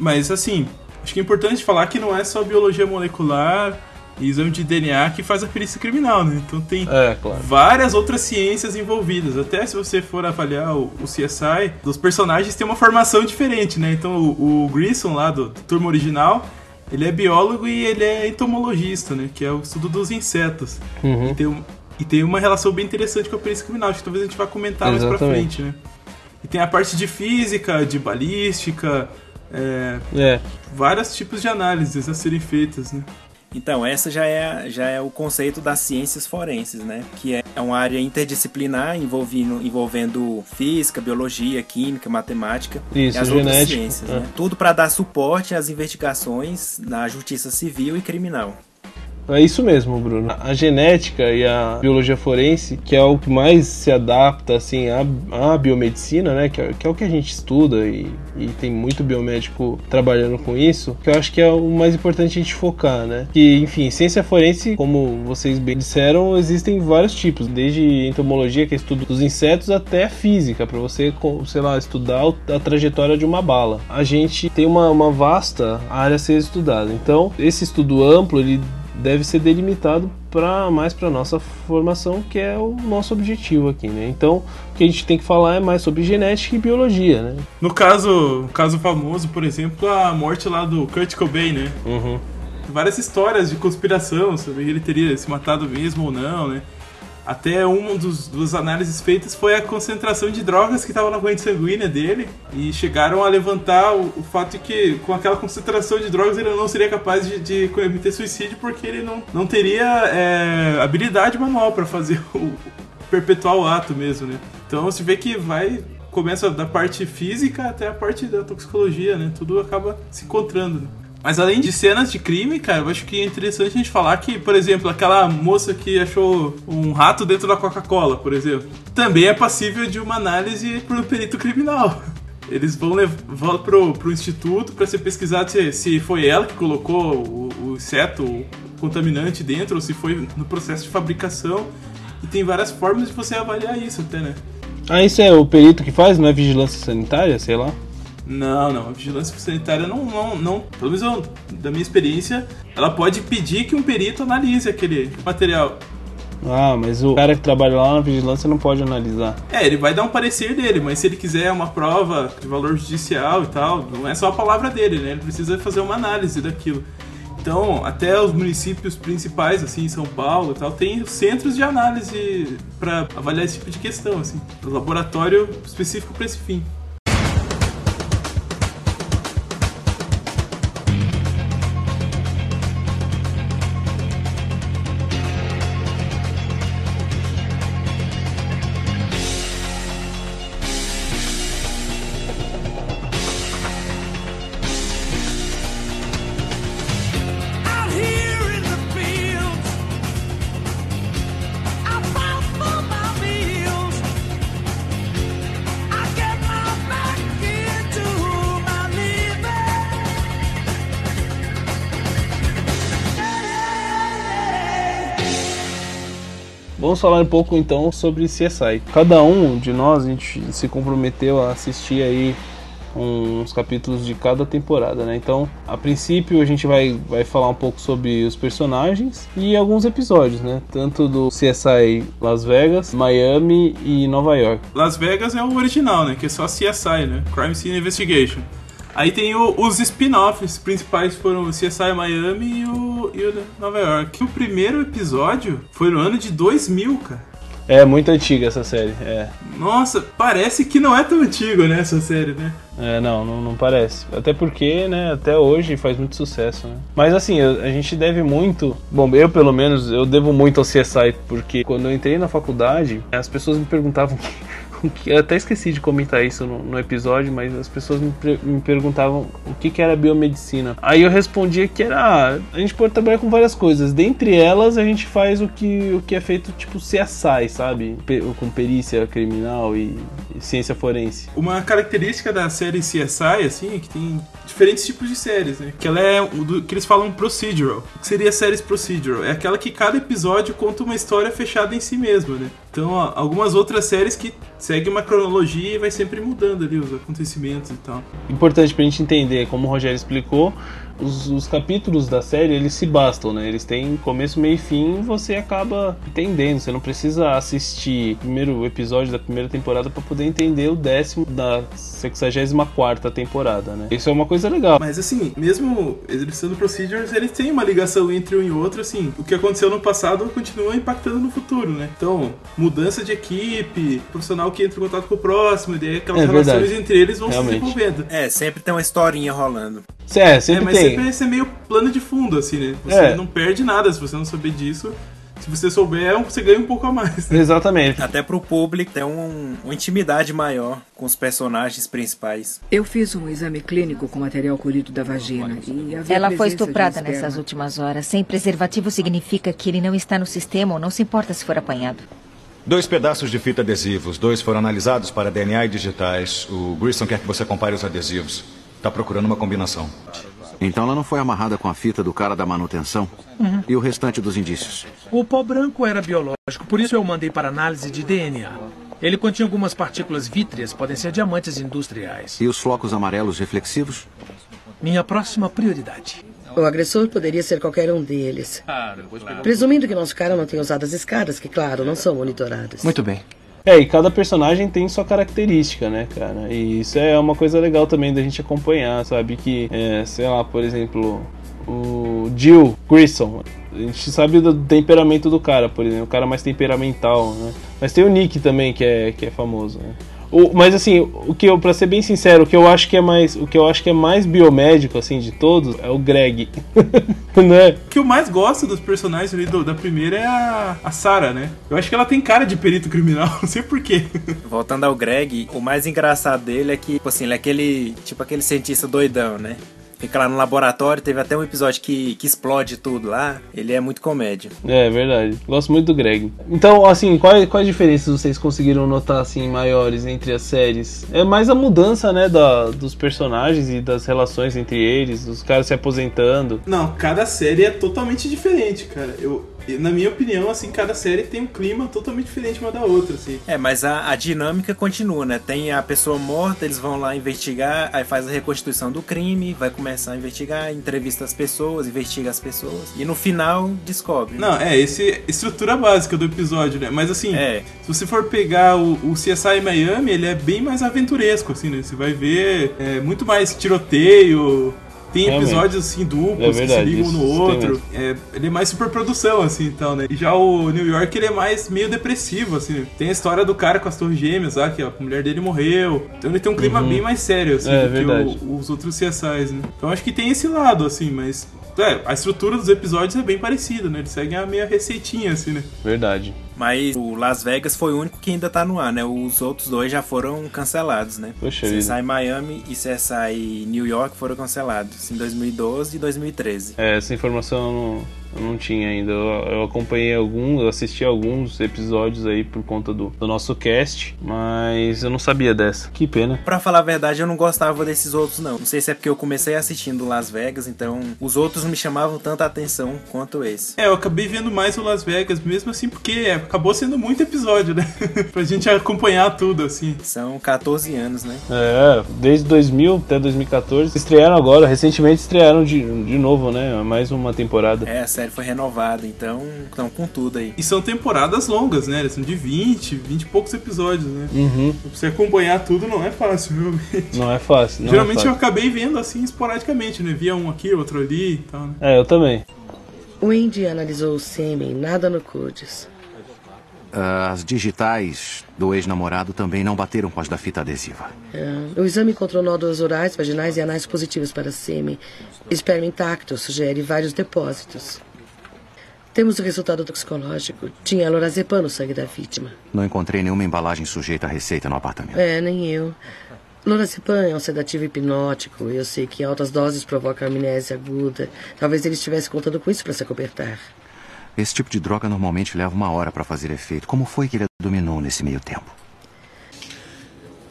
Mas assim, acho que é importante falar que não é só biologia molecular e exame de DNA que faz a perícia criminal, né? Então tem É, claro. várias outras ciências envolvidas. Até se você for avaliar o, o CSI, os personagens têm uma formação diferente, né? Então o, o Grissom lá do, do turma original, ele é biólogo e ele é entomologista, né? Que é o estudo dos insetos. Uhum. E, tem um- e tem uma relação bem interessante com a perícia criminal, acho que talvez a gente vá comentar mais pra Exatamente. frente, né? E tem a parte de física, de balística, é, É, vários tipos de análises a serem feitas, né? Então, essa já é, já é o conceito das ciências forenses, né? Que é uma área interdisciplinar envolvendo, envolvendo física, biologia, química, matemática Isso, e as outras genética, ciências. é. Né? Tudo para dar suporte às investigações na justiça civil e criminal. É isso mesmo, Bruno. A genética e a biologia forense, que é o que mais se adapta assim à, à biomedicina, né? Que é, que é o que a gente estuda e, e tem muito biomédico trabalhando com isso, que eu acho que é o mais importante a gente focar, né? Que, enfim, ciência forense, como vocês bem disseram, existem vários tipos, desde entomologia, que é estudo dos insetos, até física, para você, sei lá, estudar a trajetória de uma bala. A gente tem uma, uma vasta área a ser estudada. Então, esse estudo amplo, ele deve ser delimitado para mais para nossa formação, que é o nosso objetivo aqui, né? Então, o que a gente tem que falar é mais sobre genética e biologia, né? No caso, caso famoso, por exemplo, a morte lá do Kurt Cobain, né? Uhum. várias histórias de conspiração sobre ele teria se matado mesmo ou não, né? Até uma dos, das análises feitas foi a concentração de drogas que estava na corrente sanguínea dele e chegaram a levantar o, o fato de que com aquela concentração de drogas ele não seria capaz de, de cometer suicídio porque ele não, não teria é, habilidade manual para fazer o perpetuar o ato mesmo, né? Então você vê que vai começa da parte física até a parte da toxicologia, né? Tudo acaba se encontrando. Né? Mas além de cenas de crime, cara, eu acho que é interessante a gente falar que, por exemplo, aquela moça que achou um rato dentro da Coca-Cola, por exemplo, também é passível de uma análise um perito criminal. Eles vão, lev- vão pro, pro instituto para ser pesquisado se, se foi ela que colocou o, o inseto o contaminante dentro ou se foi no processo de fabricação. E tem várias formas de você avaliar isso até, né? Ah, isso é o perito que faz, não é vigilância sanitária, sei lá? Não, não. A vigilância sanitária não, não, não. Pelo menos eu- da minha experiência, ela pode pedir que um perito analise aquele material. Ah, mas o cara que trabalha lá na vigilância não pode analisar. É, ele vai dar um parecer dele, mas se ele quiser uma prova de valor judicial e tal, não é só a palavra dele, né? Ele precisa fazer uma análise daquilo. Então, até os municípios principais, assim, em São Paulo e tal, tem os centros de análise para avaliar esse tipo de questão, assim. Laboratório específico para esse fim. Vamos falar um pouco então sobre CSI. Cada um de nós a gente se comprometeu a assistir aí uns capítulos de cada temporada, né? Então, a princípio a gente vai, vai falar um pouco sobre os personagens e alguns episódios, né? Tanto do CSI Las Vegas, Miami e Nova York. Las Vegas é o original, né? Que é só CSI, né? Crime Scene Investigation. Aí tem o- os spin-offs principais foram o CSI Miami e o, e o Nova York. O primeiro episódio foi no ano de 2000, cara. É muito antiga essa série, é. Nossa, parece que não é tão antigo, né, essa série, né? É, não, não, não parece. Até porque, né, até hoje faz muito sucesso, né? Mas assim, a gente deve muito. Bom, eu pelo menos, eu devo muito ao CSI, porque quando eu entrei na faculdade, as pessoas me perguntavam Eu até esqueci de comentar isso no, no episódio, mas as pessoas me, me perguntavam o que, que era biomedicina. Aí eu respondia que era. ah, A gente pode trabalhar com várias coisas. Dentre elas, a gente faz o que, o que é feito tipo CSI, sabe? Com perícia criminal e- e ciência forense. Uma característica da série CSI, assim, é que tem diferentes tipos de séries, né? Que ela é do, que eles falam procedural. O que seria séries procedural? É aquela que cada episódio conta uma história fechada em si mesma, né? Então, ó, algumas outras séries que seguem uma cronologia e vai sempre mudando ali os acontecimentos e tal. importante pra gente entender, como o Rogério explicou, os, os capítulos da série, eles se bastam, né? Eles têm começo, meio e fim, você acaba entendendo. Você não precisa assistir o primeiro episódio da primeira temporada pra poder entender o décimo da 64ª temporada, né? Isso é uma coisa legal. Mas assim, mesmo eles sendo procedures, eles têm uma ligação entre um e outro, assim. O que aconteceu no passado continua impactando no futuro, né? Então, mudança de equipe, profissional que entra em contato com o próximo, e daí aquelas É relações verdade. entre eles vão Realmente. se desenvolvendo. É, sempre tem uma historinha rolando. É, É, sempre mas tem. sempre esse é meio plano de fundo, assim, né? Você É. não perde nada se você não saber disso. Se você souber, você ganha um pouco a mais. né? Exatamente. Até pro público ter um, uma intimidade maior com os personagens principais. Eu fiz um exame clínico com material colhido da vagina e havia Ela foi estuprada nessas últimas horas. Sem preservativo significa que ele não está no sistema ou não se importa se for apanhado. Dois pedaços de fita adesivos. Dois foram analisados para DNA e digitais. O Grissom quer que você compare os adesivos. Tá procurando uma combinação. Então ela não foi amarrada com a fita do cara da manutenção? E o restante dos indícios? O pó branco era biológico, por isso eu mandei para análise de DNA. Ele continha algumas partículas vítreas, podem ser diamantes industriais. E os flocos amarelos reflexivos? Minha próxima prioridade. O agressor poderia ser qualquer um deles. Presumindo que nosso cara não tenha usado as escadas, que, claro, não são monitoradas. Muito bem. É, e cada personagem tem sua característica, né, cara? E isso é uma coisa legal também da gente acompanhar, sabe? Que, é, sei lá, por exemplo, o Jill Grissom. A gente sabe do temperamento do cara, por exemplo, o cara mais temperamental, né? Mas tem o Nick também, que é, que é famoso, né? O, mas assim, o que eu, pra ser bem sincero, o que eu acho que é mais, o que eu acho que é mais biomédico assim de todos é o Greg, né? O que eu mais gosto dos personagens ali do- da primeira é a, a Sarah, né? Eu acho que ela tem cara de perito criminal, não sei porquê. Voltando ao Greg, o mais engraçado dele é que, tipo assim, ele é aquele, tipo aquele cientista doidão, né? Fica lá no laboratório, teve até um episódio que, que explode tudo lá. Ele é muito comédia. É verdade. Gosto muito do Greg. Então, assim, quais, quais diferenças vocês conseguiram notar assim maiores entre as séries? É mais a mudança, né, da, dos personagens e das relações entre eles, os caras se aposentando. Não, cada série é totalmente diferente, cara. Eu, na minha opinião, assim, cada série tem um clima totalmente diferente uma da outra, assim. É, mas a, a dinâmica continua, né? Tem a pessoa morta, eles vão lá investigar, aí faz a reconstituição do crime, vai começar a investigar, entrevista as pessoas, investiga as pessoas, e no final descobre. né? Não, é, esse estrutura básica do episódio, né? Mas assim, É. se você for pegar o, o CSI Miami, ele é bem mais aventuresco, assim, né? Você vai ver é, muito mais tiroteio. Tem Realmente. episódios assim É duplos que se ligam isso no outro. É, ele é mais superprodução, assim, então, né? E já o New York, ele é mais meio depressivo, assim. Tem a história do cara com as torres gêmeas lá, que a mulher dele morreu. Então ele tem um clima bem mais sério, assim, É, do que verdade. o- os outros CSIs, né? Então acho que tem esse lado, assim, mas... É, a estrutura dos episódios é bem parecida, né? Eles seguem a meia receitinha, assim, né? Verdade. Mas o Las Vegas foi o único que ainda tá no ar, né? Os outros dois já foram cancelados, né? Poxa CSI vida. Miami e CSI New York foram cancelados em 2012 e 2013. É, essa informação eu não, tinha ainda. Eu, eu acompanhei alguns, eu assisti alguns episódios aí por conta do, do nosso cast, mas eu não sabia dessa. Que pena. Pra falar a verdade, eu não gostava desses outros, não. Não sei se é porque eu comecei assistindo Las Vegas, então os outros não me chamavam tanta atenção quanto esse. É, eu acabei vendo mais o Las Vegas mesmo assim, porque acabou sendo muito episódio, né? pra gente acompanhar tudo, assim. São 14 anos, né? É, desde 2000 até 2014. Estrearam agora, recentemente estrearam de, de novo, né? Mais uma temporada. É, a série foi renovada, então estão com tudo aí. E são temporadas longas, né? Eles são de 20, 20 e poucos episódios, né? Uhum. Pra você acompanhar tudo não é fácil, realmente. Não é fácil. Não Geralmente é, eu fácil. acabei vendo assim esporadicamente, né? Via um aqui, outro ali e tal, né? é, eu também. O Indy analisou o sêmen, nada no CUDES. As digitais do ex-namorado também não bateram com as da fita adesiva. É, o exame encontrou nódulos orais, vaginais e anais positivos para sêmen. Esperma intacto sugere vários depósitos. Temos o resultado toxicológico. Tinha lorazepam no sangue da vítima. Não encontrei nenhuma embalagem sujeita à receita no apartamento. É, nem eu. Lorazepam é um sedativo hipnótico. Eu sei que altas doses provocam amnésia aguda. Talvez ele estivesse contando com isso para se acobertar. Esse tipo de droga normalmente leva uma hora para fazer efeito. Como foi que ele a dominou nesse meio tempo?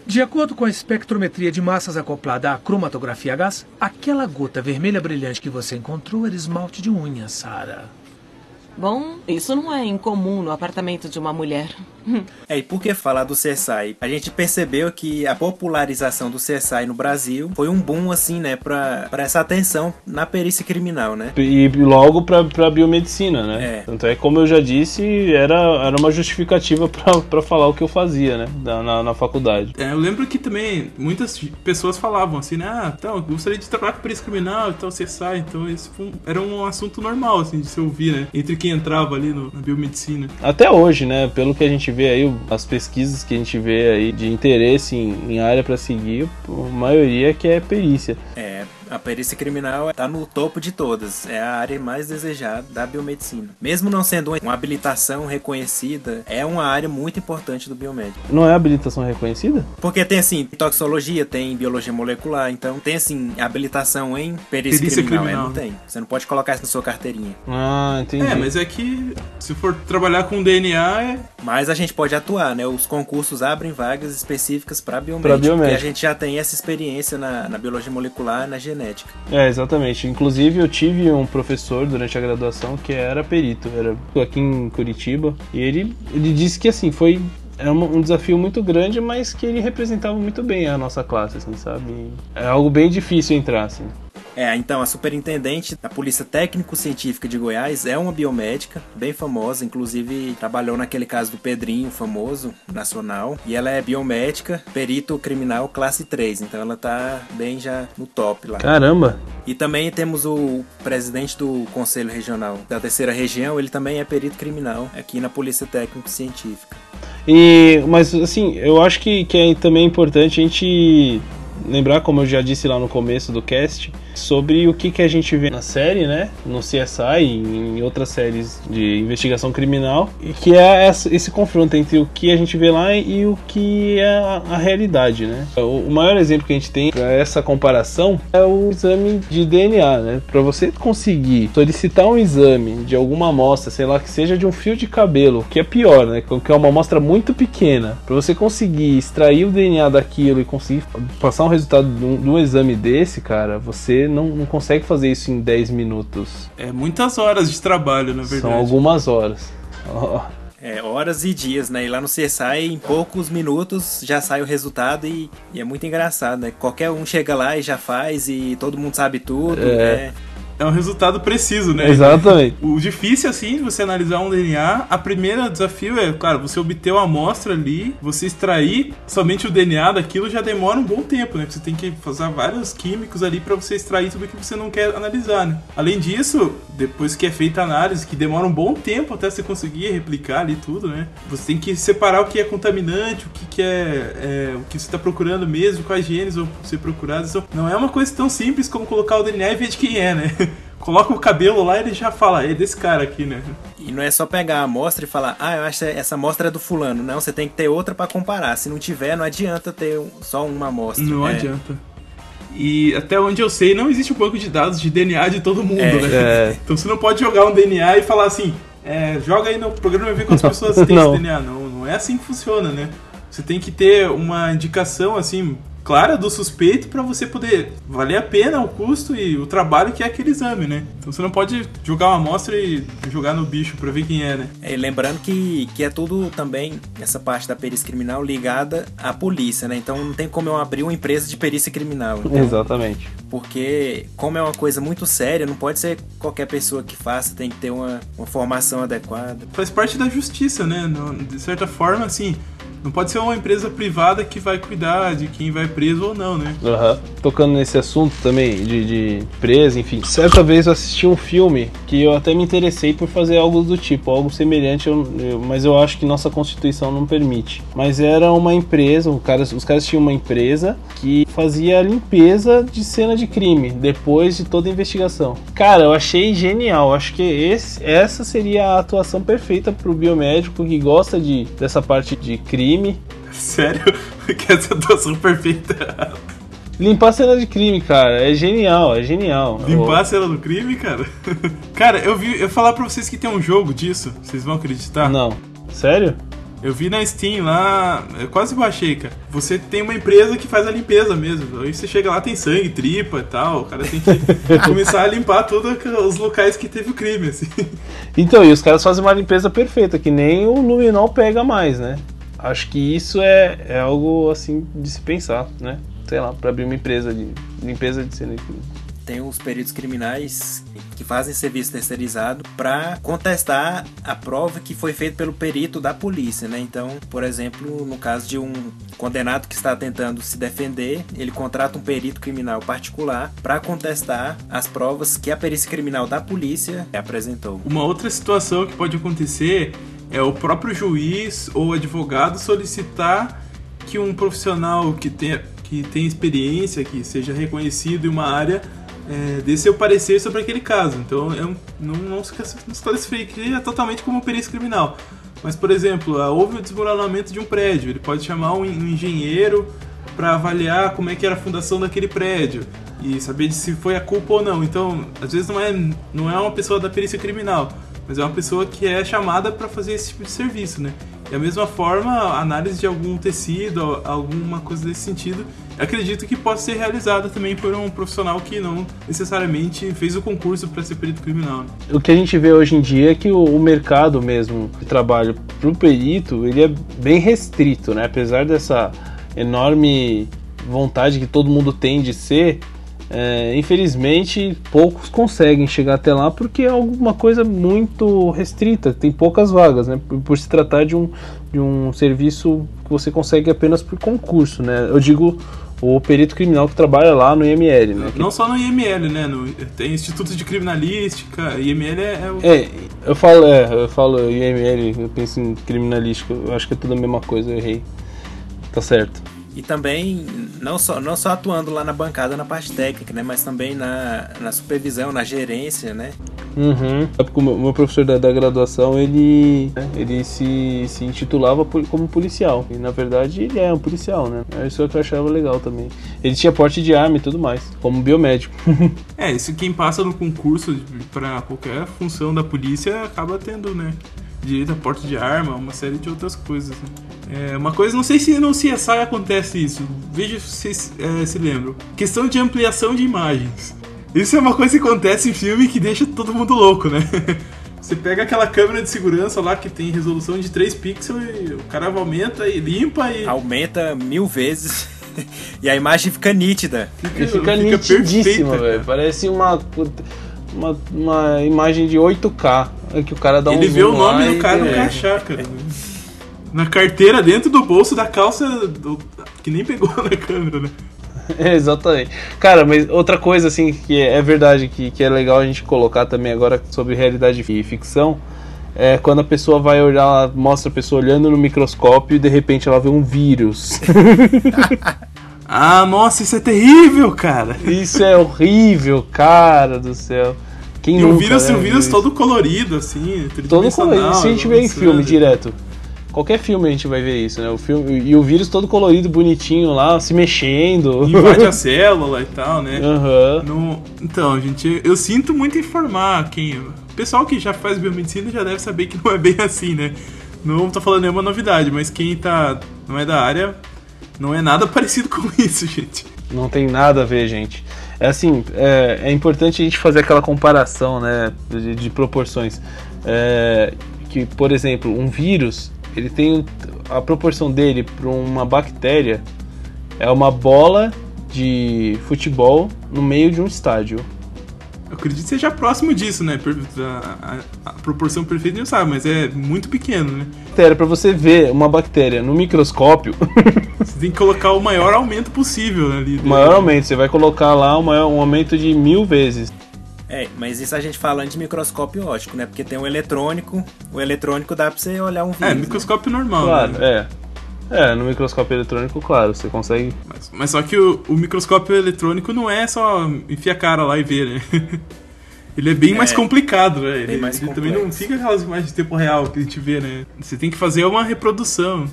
De acordo com a espectrometria de massas acoplada à cromatografia a gás, aquela gota vermelha brilhante que você encontrou era esmalte de unha, Sarah. Bom, isso não é incomum no apartamento de uma mulher. É, e por que falar do CSI? A gente percebeu que a popularização do CSI no Brasil foi um boom, assim, né, pra, pra essa atenção na perícia criminal, né? E logo pra, pra biomedicina, né? É. Tanto é que, como eu já disse, era, era uma justificativa pra, pra falar o que eu fazia, né? Na, na, na faculdade. É, eu lembro que também muitas pessoas falavam assim, né? Ah, então, eu gostaria de trabalhar com perícia criminal e tal, CSI. Então, isso foi um- era um assunto normal, assim, de se ouvir, né? Entre quem entrava ali no, na biomedicina. Até hoje, né? Pelo que a gente vê aí, as pesquisas que a gente vê aí de interesse em, em área pra seguir, a maioria que é perícia. É, A perícia criminal está no topo de todas. É a área mais desejada da biomedicina. Mesmo não sendo uma habilitação reconhecida, é uma área muito importante do biomédico. Não é habilitação reconhecida? Porque tem assim, toxicologia, tem biologia molecular, então tem assim, habilitação em perícia, Perícia criminal. criminal. É, não tem. Você não pode colocar isso na sua carteirinha. Ah, entendi. É, mas é que se for trabalhar com DNA, é. Mas a gente pode atuar, né? Os concursos abrem vagas específicas para biomédico. Pra biomédico. Porque a gente já tem essa experiência na, na biologia molecular, na genética. É, exatamente. Inclusive, eu tive um professor durante a graduação que era perito, era aqui em Curitiba, e ele, ele disse que assim, foi é um um desafio muito grande, mas que ele representava muito bem a nossa classe, assim, sabe? É algo bem difícil entrar, assim. É, então a superintendente da Polícia Técnico-Científica de Goiás é uma biomédica bem famosa, inclusive trabalhou naquele caso do Pedrinho, famoso, nacional, e ela é biomédica, perito criminal classe 3, então ela tá bem já no top lá. Caramba! E também temos o presidente do Conselho Regional da Terceira Região, ele também é perito criminal aqui na Polícia Técnico-Científica. E, mas assim, eu acho que, que é também importante a gente lembrar, como eu já disse lá no começo do cast, sobre o que, que a gente vê na série, né? No CSI e em outras séries de investigação criminal, e que é esse confronto entre o que a gente vê lá e o que é a, realidade, né? O, o maior exemplo que a gente tem para essa comparação é o exame de DNA, né? Para você conseguir solicitar um exame de alguma amostra, sei lá, que seja de um fio de cabelo, que é pior, né? Que é uma amostra muito pequena, para você conseguir extrair o DNA daquilo e conseguir passar um resultado de um, de um exame desse, cara, você não, não consegue fazer isso em 10 minutos. É muitas horas de trabalho, na verdade. São algumas horas. Ó. É, horas e dias, né? E lá no CSI, em poucos minutos, já sai o resultado e, e é muito engraçado, né? Qualquer um chega lá e já faz e todo mundo sabe tudo. É. É. É um resultado preciso, né? Exatamente. O difícil, assim, de você analisar um DNA, a primeira desafio é, claro, você obter uma amostra ali, você extrair somente o DNA daquilo já demora um bom tempo, né? Você tem que fazer vários químicos ali pra você extrair tudo que você não quer analisar, né? Além disso, depois que é feita a análise, que demora um bom tempo até você conseguir replicar ali tudo, né? Você tem que separar o que é contaminante, o que, que é, é, o que você está procurando mesmo, quais genes vão ser procurados. Então, não é uma coisa tão simples como colocar o DNA e ver de quem é, né? Coloca o cabelo lá e ele já fala, é desse cara aqui, né? E não é só pegar a amostra e falar, ah, eu acho que essa amostra é do fulano. Não, você tem que ter outra pra comparar. Se não tiver, não adianta ter só uma amostra. Não É. adianta. E até onde eu sei, não existe um banco de dados de DNA de todo mundo, É. né? É. Então você não pode jogar um DNA e falar assim, é, joga aí no programa e vê quantas pessoas têm esse DNA. Não, não é assim que funciona, né? Você tem que ter uma indicação, assim, clara do suspeito pra você poder valer a pena o custo e o trabalho que é aquele exame, né? Então você não pode jogar uma amostra e jogar no bicho pra ver quem é, né? É, e lembrando que, que é tudo também, essa parte da perícia criminal ligada à polícia, né? Então não tem como eu abrir uma empresa de perícia criminal. Então, Exatamente. Porque, como é uma coisa muito séria, não pode ser qualquer pessoa que faça, tem que ter uma, uma formação adequada. Faz parte da justiça, né? No- de certa forma, assim, não pode ser uma empresa privada que vai cuidar de quem vai preso ou não, né? Aham. Tocando nesse assunto também de, de presa, enfim. Certa vez eu assisti um filme que eu até me interessei por fazer algo do tipo, algo semelhante, eu- eu- mas eu acho que nossa Constituição não permite. Mas era uma empresa, cara- os caras tinham uma empresa que fazia a limpeza de cena de crime depois de toda a investigação. Cara, eu achei genial. Acho que esse, essa seria a atuação perfeita pro biomédico que gosta de, dessa parte de crime. Sério? que essa atuação perfeita. Limpar a cena de crime, cara, é genial, é genial. Limpar a cena do crime, cara? cara, eu vi. Eu falar pra vocês que tem um jogo disso, vocês vão acreditar? Não. Sério? Eu vi na Steam lá, eu quase baixei, cara. Você tem uma empresa que faz a limpeza mesmo. Aí você chega lá, tem sangue, tripa e tal. O cara tem que começar a limpar todos os locais que teve o crime, assim. Então, e os caras fazem uma limpeza perfeita, que nem o luminol pega mais, né? Acho que isso é, é algo assim de se pensar, né? Sei lá, pra abrir uma empresa de limpeza de crime. Tem os peritos criminais que fazem serviço terceirizado para contestar a prova que foi feita pelo perito da polícia, né? Então, por exemplo, no caso de um condenado que está tentando se defender, ele contrata um perito criminal particular para contestar as provas que a perícia criminal da polícia apresentou. Uma outra situação que pode acontecer é o próprio juiz ou advogado solicitar que um profissional que tenha que tem experiência, que seja reconhecido em uma área, é, dê seu parecer sobre aquele caso. Então, é um- não, não se classificaria totalmente como perícia criminal. Mas, por exemplo, ah, houve o desmoronamento de um prédio, ele pode chamar um, um engenheiro para avaliar como é que era a fundação daquele prédio e saber se foi a culpa ou não. Então, às vezes não é, não é uma pessoa da perícia criminal, mas é uma pessoa que é chamada para fazer esse tipo de serviço, né? E da mesma forma, análise de algum tecido, al- alguma coisa desse sentido, acredito que possa ser realizada também por um profissional que não necessariamente fez o concurso para ser perito criminal. né? O que a gente vê hoje em dia é que o mercado mesmo de trabalho para o perito ele é bem restrito, né? Apesar dessa enorme vontade que todo mundo tem de ser, é, infelizmente poucos conseguem chegar até lá porque é alguma coisa muito restrita, tem poucas vagas, né? Por, por se tratar de um, de um serviço que você consegue apenas por concurso, né? Eu digo o perito criminal que trabalha lá no IML, né? Não só no IML, né? No- tem Instituto de Criminalística, IML é, é o. É, eu falo, é, eu falo IML, eu penso em criminalística, eu acho que é tudo a mesma coisa, eu errei. Tá certo. E também, não só, não só atuando lá na bancada na parte técnica, né? Mas também na, na supervisão, na gerência, né? Uhum. É porque o meu, professor da, da graduação, ele, ele se, se intitulava como policial. E na verdade ele é um policial, né? É isso que eu achava legal também. Ele tinha porte de arma e tudo mais, como biomédico. É, isso quem passa no concurso para qualquer função da polícia acaba tendo, né? Direito a porte de arma, uma série de outras coisas. né? É, uma coisa, não sei se no CSI acontece isso. Veja se vocês é, se lembram. Questão de ampliação de imagens. Isso é uma coisa que acontece em filme que deixa todo mundo louco, né? Você pega aquela câmera de segurança lá que tem resolução de 3 pixels e o cara aumenta e limpa e. Aumenta mil vezes e a imagem fica nítida. E fica nitidíssima, velho. Parece uma, uma, uma imagem de 8K. É que o cara dá um Ele vê o nome do cara no crachá, cara. Na carteira, dentro do bolso da calça do- que nem pegou na câmera, né? É, exatamente. Cara, mas outra coisa, assim, que é, é verdade, que, que é legal a gente colocar também agora sobre realidade e ficção, é quando a pessoa vai olhar, mostra a pessoa olhando no microscópio e de repente ela vê um vírus. Ah, nossa, isso é terrível, cara. Isso é horrível, cara do céu. Quem E o nunca, vírus, né, o vírus todo colorido, assim, todo colorido. Isso a gente vê em avançando. filme direto. Qualquer filme a gente vai ver isso, né? O filme, e o vírus todo colorido, bonitinho lá, se mexendo. Invade a célula e tal, né? Aham. No- Então, gente, eu sinto muito informar quem. O pessoal que já faz biomedicina já deve saber que não é bem assim, né? Não tô falando nenhuma novidade, mas quem tá. não é da área, não é nada parecido com isso, gente. Não tem nada a ver, gente. É assim, é, é importante a gente fazer aquela comparação, né, de, de proporções. É, que, por exemplo, um vírus, ele tem a proporção dele para uma bactéria é uma bola de futebol no meio de um estádio. Eu acredito que seja próximo disso, né? A, a- a proporção perfeita não sabe, mas é muito pequeno, né? Para você ver uma bactéria no microscópio, Você tem que colocar o maior aumento possível ali. o maior aumento, você vai colocar lá um, maior- um aumento de mil vezes. É, mas isso a gente falando de microscópio óptico, né? Porque tem o eletrônico, o eletrônico dá pra você olhar um vírus. É, né? microscópio normal. Claro, né? é. É, no microscópio eletrônico, claro, você consegue Mas, mas só que o, o microscópio eletrônico não é só enfiar a cara lá e ver, né? Ele é bem É, mais complicado, né? Ele, mais ele também não fica aquelas imagens de tempo real que a gente vê, né? Você tem que fazer uma reprodução.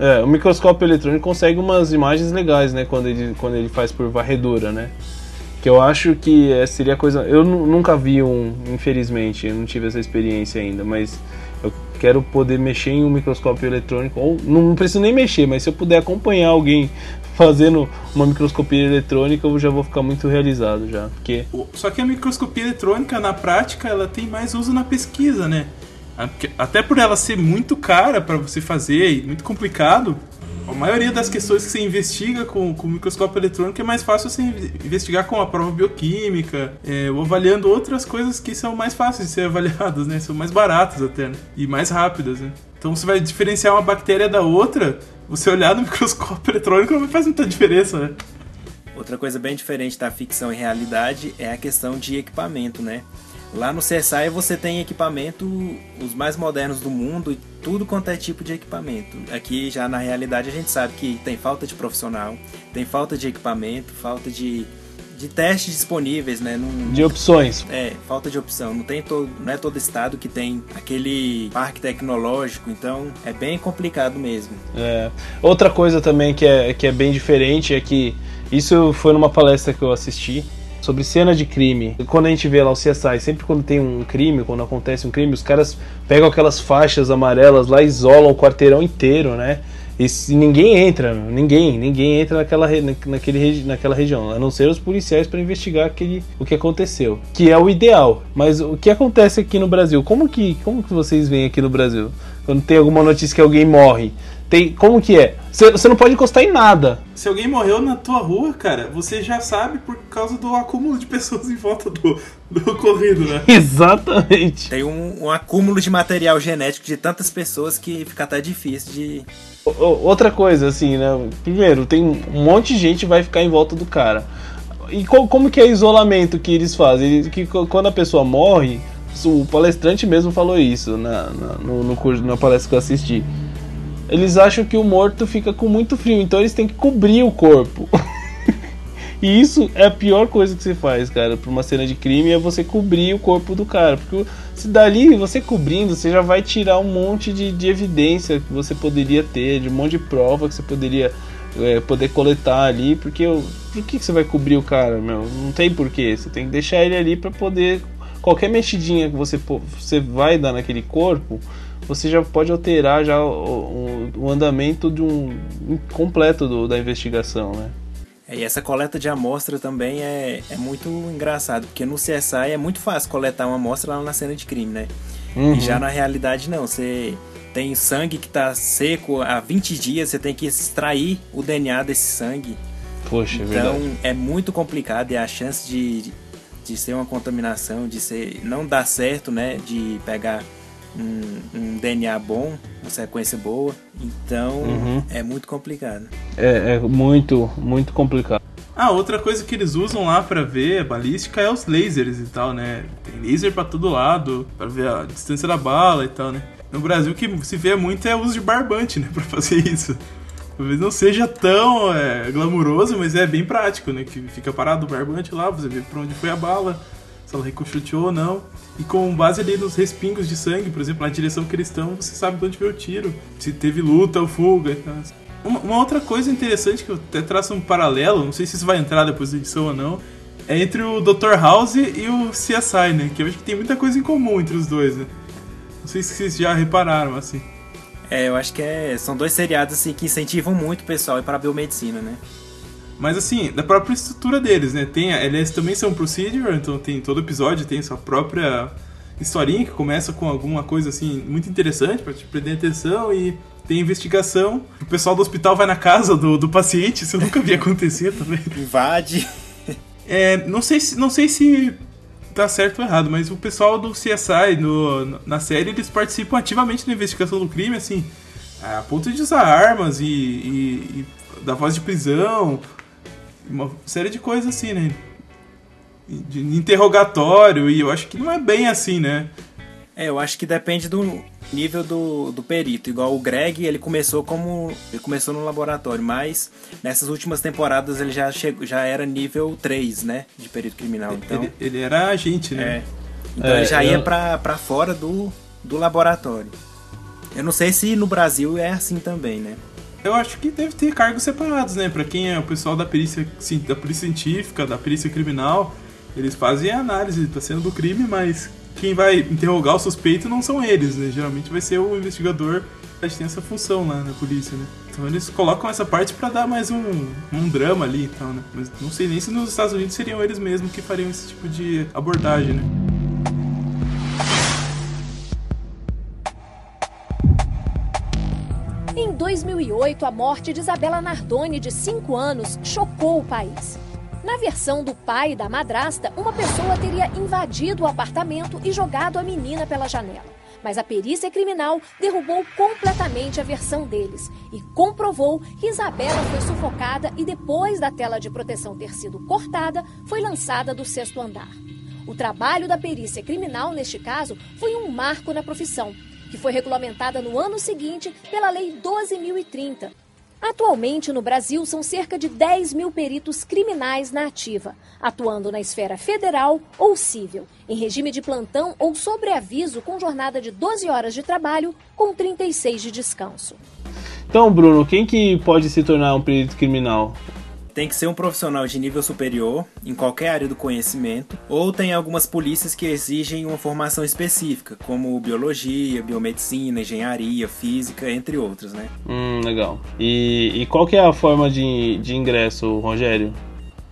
É, o microscópio eletrônico consegue umas imagens legais, né? Quando ele, quando ele faz por varredura, né? Que eu acho que é, seria coisa. Eu nu- nunca vi um, infelizmente, eu não tive essa experiência ainda, mas eu quero poder mexer em um microscópio eletrônico. Ou não, não preciso nem mexer, mas se eu puder acompanhar alguém fazendo uma microscopia eletrônica, eu já vou ficar muito realizado já. Porque Só que a microscopia eletrônica, na prática, ela tem mais uso na pesquisa, né? Até por ela ser muito cara para você fazer e muito complicado, a maioria das questões que você investiga com, o microscópio eletrônico é mais fácil você inve- investigar com a prova bioquímica, é, ou avaliando outras coisas que são mais fáceis de ser avaliadas, né? São mais baratas até, né? E mais rápidas, né? Então você vai diferenciar uma bactéria da outra, você olhar no microscópio eletrônico não faz muita diferença, né? Outra coisa bem diferente da ficção e realidade é a questão de equipamento, né? Lá no CSI você tem equipamento, os mais modernos do mundo, e tudo quanto é tipo de equipamento. Aqui já na realidade a gente sabe que tem falta de profissional, tem falta de equipamento, falta de, de testes disponíveis, né? Não- De opções. É, falta de opção. Não, tem todo, não é todo estado que tem aquele parque tecnológico, então é bem complicado mesmo. É. Outra coisa também que é, que é bem diferente é que isso foi numa palestra que eu assisti sobre cena de crime. Quando a gente vê lá o CSI, sempre quando tem um crime, quando acontece um crime, os caras pegam aquelas faixas amarelas lá, isolam o quarteirão inteiro, né? E ninguém entra, ninguém, ninguém entra naquela, naquele, naquela região, a não ser os policiais para investigar aquele, o que aconteceu, que é o ideal. Mas o que acontece aqui no Brasil? Como que, como que vocês veem aqui no Brasil? Quando tem alguma notícia que alguém morre, tem, como que é? Você você não pode encostar em nada. Se alguém morreu na tua rua, cara, você já sabe por causa do acúmulo de pessoas em volta do, do ocorrido, né? Exatamente. Tem um, um acúmulo de material genético de tantas pessoas que fica até difícil de. O- Outra coisa, assim, né? Primeiro, tem um monte de gente que vai ficar em volta do cara. E co- como que é o isolamento que eles fazem? Eles- que quando a pessoa morre, o palestrante mesmo falou isso na, na, no, no curso, na palestra que eu assisti. Eles acham que o morto fica com muito frio, então eles têm que cobrir o corpo. E isso é a pior coisa que você faz, cara, pra uma cena de crime é você cobrir o corpo do cara. Porque se dali você cobrindo, você já vai tirar um monte de, de evidência que você poderia ter, de um monte de prova que você poderia é, poder coletar ali. Porque o- por que, que você vai cobrir o cara, meu? Não tem porquê. Você tem que deixar ele ali pra poder. Qualquer mexidinha que você, você vai dar naquele corpo, você já pode alterar já o, o- o andamento de um completo do- da investigação, né? É, E essa coleta de amostra também é, é muito engraçado, porque no CSI é muito fácil coletar uma amostra lá na cena de crime, né? Uhum. E já na realidade não, você tem sangue que tá seco há 20 dias, você tem que extrair o DNA desse sangue. Poxa, é Então verdade. é muito complicado e a chance de, de ser uma contaminação, de ser não dar certo, né? De pegar um, um DNA bom, uma sequência boa. Então Uhum. é muito complicado. É, é muito, muito complicado. Ah, outra coisa que eles usam lá pra ver a balística é os lasers e tal, né? Tem laser pra todo lado, pra ver a distância da bala e tal, né? No Brasil o que se vê muito é o uso de barbante, né? Pra fazer isso. Talvez não seja tão é, glamuroso, mas é bem prático, né? Que fica parado o barbante lá, você vê pra onde foi a bala, se ela ricocheteou ou não. E com base ali nos respingos de sangue, por exemplo, na direção que eles estão, você sabe de onde veio o tiro, se teve luta ou fuga. Uma, uma outra coisa interessante que eu até traço um paralelo, não sei se isso vai entrar depois da edição ou não, é entre o Dr. House e o CSI, né? Que eu acho que tem muita coisa em comum entre os dois, né? Não sei se vocês já repararam, assim. É, eu acho que é, são dois seriados assim, que incentivam muito o pessoal ir para a biomedicina, né? Mas assim, da própria estrutura deles, né? Tem, eles também são procedure, então tem todo episódio tem sua própria historinha que começa com alguma coisa assim muito interessante pra te prender atenção e tem investigação. O pessoal do hospital vai na casa do, do paciente, isso nunca vi acontecer também. Invade. É, não sei se não sei se tá certo ou errado, mas o pessoal do CSI no, na série eles participam ativamente da investigação do crime, assim, a ponto de usar armas e, e, e da voz de prisão, uma série de coisas assim, né? De interrogatório, e eu acho que não é bem assim, né? É, eu acho que depende do nível do, do perito. Igual o Greg, ele começou como. Ele começou no laboratório, mas nessas últimas temporadas ele já, chegou, já era nível 3, né? De perito criminal. Então, Ele, ele era agente, né? É. Então É, ele já eu- ia pra, pra fora do, do laboratório. Eu não sei se no Brasil é assim também, né? Eu acho que deve ter cargos separados, né? Pra quem é o pessoal da perícia, ci- da perícia científica, da perícia criminal, eles fazem a análise da cena do crime, mas quem vai interrogar o suspeito não são eles, né? Geralmente vai ser o investigador que tem essa função lá na polícia, né? Então eles colocam essa parte pra dar mais um, um drama ali e tal, né? Mas não sei nem se nos Estados Unidos seriam eles mesmos que fariam esse tipo de abordagem, né? 2008, a morte de Isabela Nardoni, de 5 anos, chocou o país. Na versão do pai e da madrasta, uma pessoa teria invadido o apartamento e jogado a menina pela janela. Mas a perícia criminal derrubou completamente a versão deles e comprovou que Isabela foi sufocada e, depois da tela de proteção ter sido cortada, foi lançada do sexto andar. O trabalho da perícia criminal, neste caso, foi um marco na profissão, que foi regulamentada no ano seguinte pela Lei 12.030. Atualmente, no Brasil, são cerca de 10 mil peritos criminais na ativa, atuando na esfera federal ou civil, em regime de plantão ou sobreaviso com jornada de 12 horas de trabalho com 36 de descanso. Então, Bruno, quem que pode se tornar um perito criminal? Tem que ser um profissional de nível superior em qualquer área do conhecimento, ou tem algumas polícias que exigem uma formação específica, como biologia, biomedicina, engenharia, física, entre outras, né? Hum, legal. E, e qual que é a forma de, de ingresso, Rogério?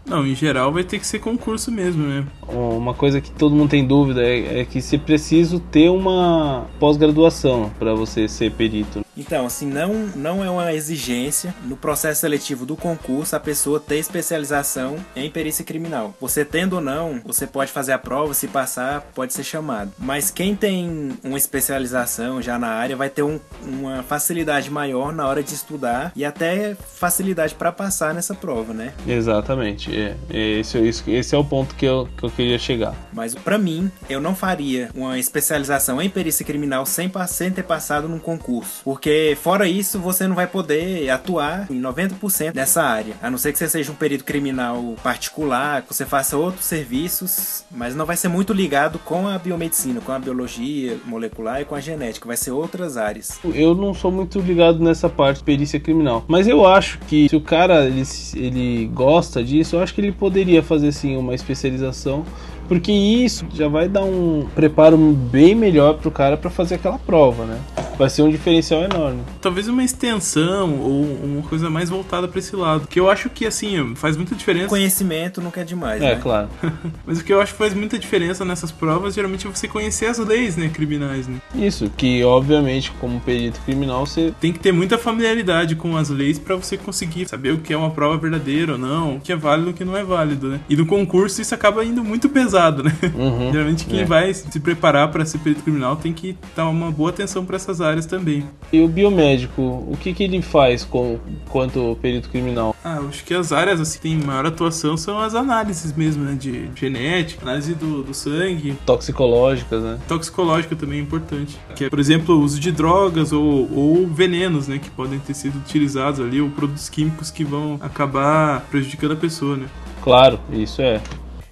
Não, em geral vai ter que ser concurso mesmo, né? Uma coisa que todo mundo tem dúvida é, é que se preciso ter uma pós-graduação para você ser perito. Então, assim, não, não é uma exigência no processo seletivo do concurso a pessoa ter especialização em perícia criminal. Você tendo ou não, você pode fazer a prova, se passar, pode ser chamado. Mas quem tem uma especialização já na área vai ter um, uma facilidade maior na hora de estudar e até facilidade para passar nessa prova, né? Exatamente. É, é esse, esse, esse é o ponto que eu, que eu queria chegar. Mas para mim, eu não faria uma especialização em perícia criminal sem, sem ter passado num concurso. Porque fora isso, você não vai poder atuar em 90% dessa área. A não ser que você seja um perito criminal particular, que você faça outros serviços, mas não vai ser muito ligado com a biomedicina, com a biologia molecular e com a genética. Vai ser outras áreas. Eu não sou muito ligado nessa parte de perícia criminal. Mas eu acho que se o cara ele, ele gosta disso, eu acho que ele poderia fazer sim uma especialização porque isso já vai dar um preparo bem melhor pro cara para fazer aquela prova, né? Vai ser um diferencial enorme. Talvez uma extensão ou uma coisa mais voltada para esse lado. Que eu acho que, assim, faz muita diferença. Conhecimento nunca é demais, é, né? claro. Mas o que eu acho que faz muita diferença nessas provas, geralmente é você conhecer as leis, né, criminais, né? Isso, que obviamente, como perito criminal, você tem que ter muita familiaridade com as leis para você conseguir saber o que é uma prova verdadeira ou não, o que é válido e o que não é válido, né? E no concurso isso acaba indo muito pesado, né? Uhum, Geralmente quem é. vai se preparar para ser perito criminal tem que dar uma boa atenção para essas áreas também. E o biomédico, o que, que ele faz com, quanto perito criminal? Ah, acho que as áreas assim, que tem maior atuação são as análises mesmo, né? De genética, análise do, do sangue. Toxicológicas, né? Toxicológica também é importante. Que é, por exemplo, o uso de drogas ou, ou venenos, né? Que podem ter sido utilizados ali, ou produtos químicos que vão acabar prejudicando a pessoa, né? Claro, isso é.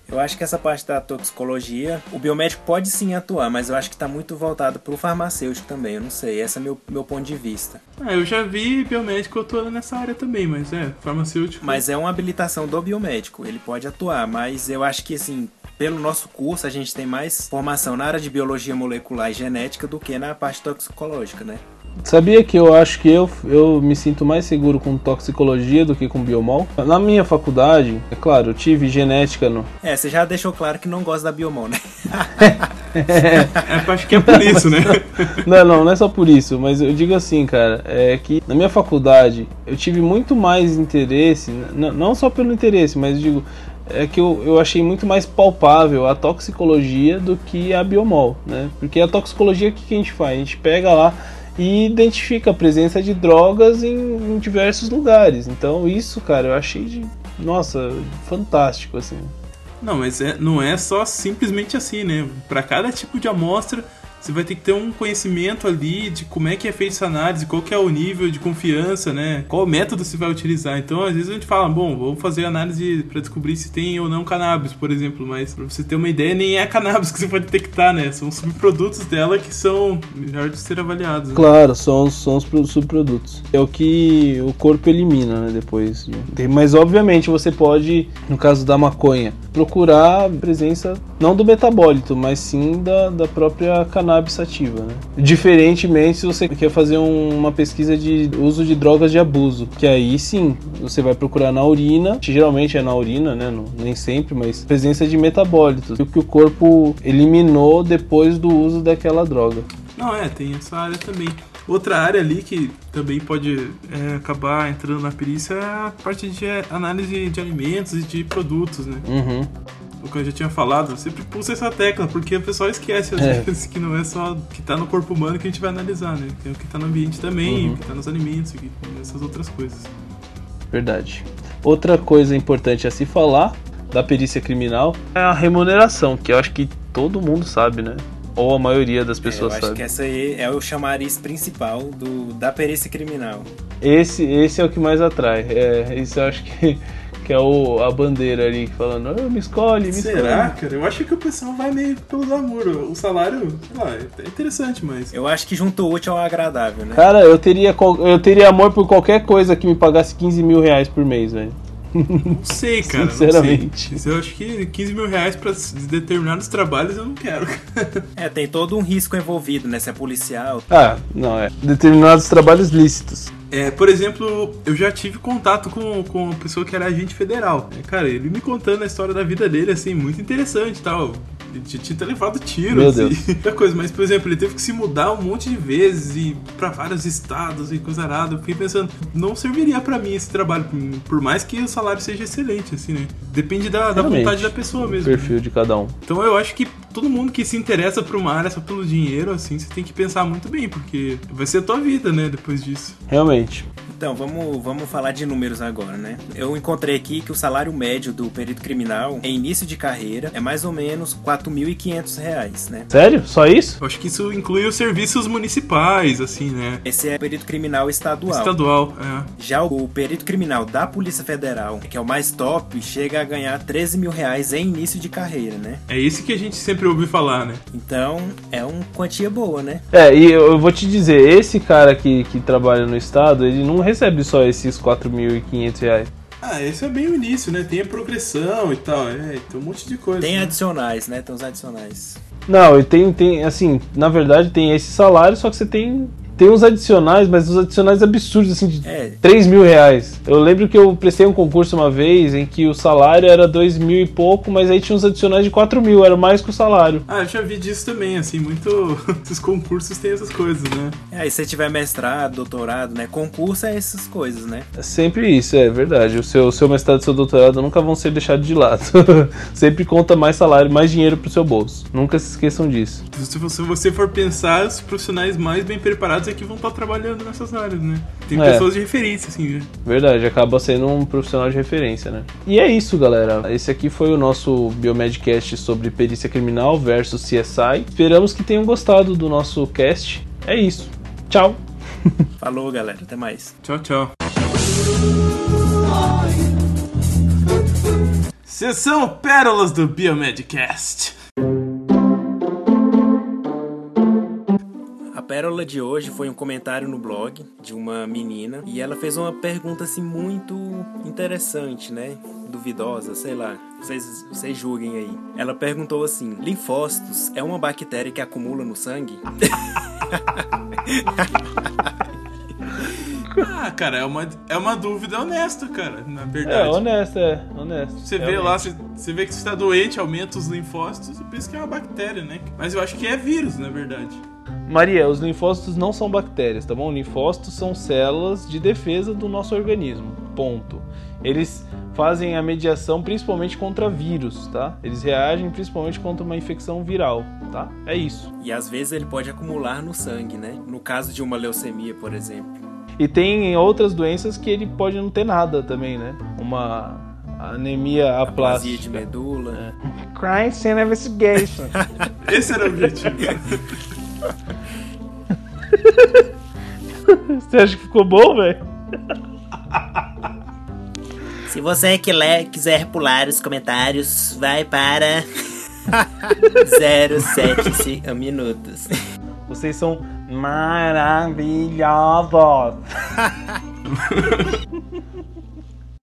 Eu acho que essa parte da toxicologia, o biomédico pode sim atuar, mas eu acho que está muito voltado para o farmacêutico também. Eu não sei, esse é meu, meu ponto de vista. Ah, eu já vi biomédico atuando nessa área também, mas é, farmacêutico. Mas é uma habilitação do biomédico, ele pode atuar, mas eu acho que assim. Pelo nosso curso, a gente tem mais formação na área de biologia molecular e genética do que na parte toxicológica, né? Sabia que eu acho que eu, eu me sinto mais seguro com toxicologia do que com biomol? Na minha faculdade, é claro, eu tive genética no. É, você já deixou claro que não gosta da biomol, né? é, acho que é por isso, né? não, não, não é só por isso, mas eu digo assim, cara, é que na minha faculdade eu tive muito mais interesse, não só pelo interesse, mas eu digo, é que eu, eu achei muito mais palpável a toxicologia do que a biomol, né? Porque a toxicologia, o que, que a gente faz? A gente pega lá e identifica a presença de drogas em, em diversos lugares. Então isso, cara, eu achei de, nossa, fantástico, assim. Não, mas é, não é só simplesmente assim, né? Para cada tipo de amostra, você vai ter que ter um conhecimento ali de como é que é feita essa análise, qual que é o nível de confiança, né? Qual método você vai utilizar. Então, às vezes a gente fala, bom, vamos fazer análise para descobrir se tem ou não cannabis, por exemplo, mas para você ter uma ideia, nem é cannabis que você pode detectar, né? São subprodutos dela que são melhor de ser avaliados. Né? Claro, são, são os subprodutos. É o que o corpo elimina, né, depois. Mas obviamente você pode, no caso da maconha, procurar a presença não do metabólito, mas sim da, da própria cannabis sativa, né? Diferentemente se você quer fazer um, uma pesquisa de uso de drogas de abuso, que aí sim você vai procurar na urina, que geralmente é na urina, né? Não, nem sempre, mas presença de metabólitos, o que o corpo eliminou depois do uso daquela droga. Não, é, tem essa área também. Outra área ali que também pode é, acabar entrando na perícia é a parte de análise de alimentos e de produtos, né? Uhum o que eu já tinha falado, eu sempre pulso essa tecla, porque o pessoal esquece às é. vezes que não é só o que tá no corpo humano que a gente vai analisar, né? Tem o que tá no ambiente também, Uhum. o que tá nos alimentos, o que, essas outras coisas. Verdade. Outra coisa importante a se falar da perícia criminal é a remuneração, que eu acho que todo mundo sabe, né? Ou a maioria das É, eu pessoas acho sabe. que essa aí é o chamariz principal do, da perícia criminal. Esse, esse é o que mais atrai. É, isso eu acho que, que é o, a bandeira ali, falando, "Ah, me escolhe, me Será, escolhe. cara? Eu acho que o pessoal vai meio pelo amor. O salário, sei lá, é interessante, mas. Eu acho que junto o útil ao agradável, né? Cara, eu teria, eu teria amor por qualquer coisa que me pagasse 15 mil reais por mês, velho. Não sei, cara. não Sinceramente. sei. Eu acho que 15 mil reais pra determinados trabalhos eu não quero. É, tem todo um risco envolvido, né? Se é policial. Ah, não, é. Determinados trabalhos lícitos. É, por exemplo, eu já tive contato com, com uma pessoa que era agente federal. É, cara, ele me contando a história da vida dele, assim, muito interessante tal. Ele tinha, tinha levado tiros Meu e muita coisa. Mas, por exemplo, ele teve que se mudar um monte de vezes e pra vários estados e coisa arada. Eu fiquei pensando, não serviria pra mim esse trabalho, por- mais que o salário seja excelente, assim, né? Depende da, da vontade da pessoa O mesmo. perfil de cada um. Então eu acho que todo mundo que se interessa por uma área só pelo dinheiro, assim, você tem que pensar muito bem, porque vai ser a tua vida, né, depois disso. Realmente. Então, vamos, vamos falar de números agora, né? Eu encontrei aqui que o salário médio do perito criminal em início de carreira é mais ou menos 4.500 reais, né? Sério? Só isso? Eu acho que isso inclui os serviços municipais, assim, né? Esse é perito criminal estadual. Estadual, é. Já o perito criminal da Polícia Federal, que é o mais top, chega a ganhar 13 mil reais em início de carreira, né? É esse que a gente sempre ouve falar, né? Então, é uma quantia boa, né? É, e eu eu vou te dizer, esse cara que, que trabalha no estado, ele não recebe só esses 4.500 reais. Ah, esse é bem o início, né? Tem a progressão e tal, é, tem um monte de coisa. Tem né? adicionais, né? Tem os adicionais. Não, e tem, tem, assim, na verdade tem esse salário, só que você tem, tem uns adicionais, mas os adicionais absurdos, assim, de É. 3 mil reais. Eu lembro que eu prestei um concurso uma vez em que o salário era 2 mil e pouco, mas aí tinha uns adicionais de 4 mil, era mais que o salário. Ah, eu já vi disso também, assim, muito. Esses concursos têm essas coisas, né? É, aí se você tiver mestrado, doutorado, né? Concurso é essas coisas, né? É sempre isso, é verdade. O seu, seu mestrado e seu doutorado nunca vão ser deixados de lado. sempre conta mais salário, mais dinheiro pro seu bolso. Nunca se esqueçam disso. Se você for pensar, os profissionais mais bem preparados é que vão estar trabalhando nessas áreas, né? Tem É. pessoas de referência, assim, né? Verdade, acaba sendo um profissional de referência, né? E é isso, galera. Esse aqui foi o nosso Biomedcast sobre perícia criminal versus CSI. Esperamos que tenham gostado do nosso cast. É isso. Tchau. Falou, galera. Até mais. Tchau, tchau. Sessão Pérolas do Biomedcast. Pérola de hoje foi um comentário no blog de uma menina e ela fez uma pergunta assim muito interessante, né? Duvidosa, sei lá. Vocês, vocês julguem aí. Ela perguntou assim: linfócitos é uma bactéria que acumula no sangue? Ah, cara, é uma, é uma dúvida honesta, cara, na É, verdade. honesto, é. Honesto. Você vê lá, você, você vê que você está doente, aumenta os linfócitos, você pensa que é uma bactéria, né? Mas eu acho que é vírus, na verdade. Maria, os linfócitos não são bactérias, tá bom? Linfócitos são células de defesa do nosso organismo. Ponto. Eles fazem a mediação principalmente contra vírus, tá? Eles reagem principalmente contra uma infecção viral, tá? É isso. E às vezes ele pode acumular no sangue, né? No caso de uma leucemia, por exemplo. E tem outras doenças que ele pode não ter nada também, né? Uma anemia Aplasia de aplástica. medula. Crime Scene Investigation. Esse era o objetivo. Você acha que ficou bom, velho? Se você que le- quiser pular os comentários, vai para 075 minutos. Vocês são maravilhosos.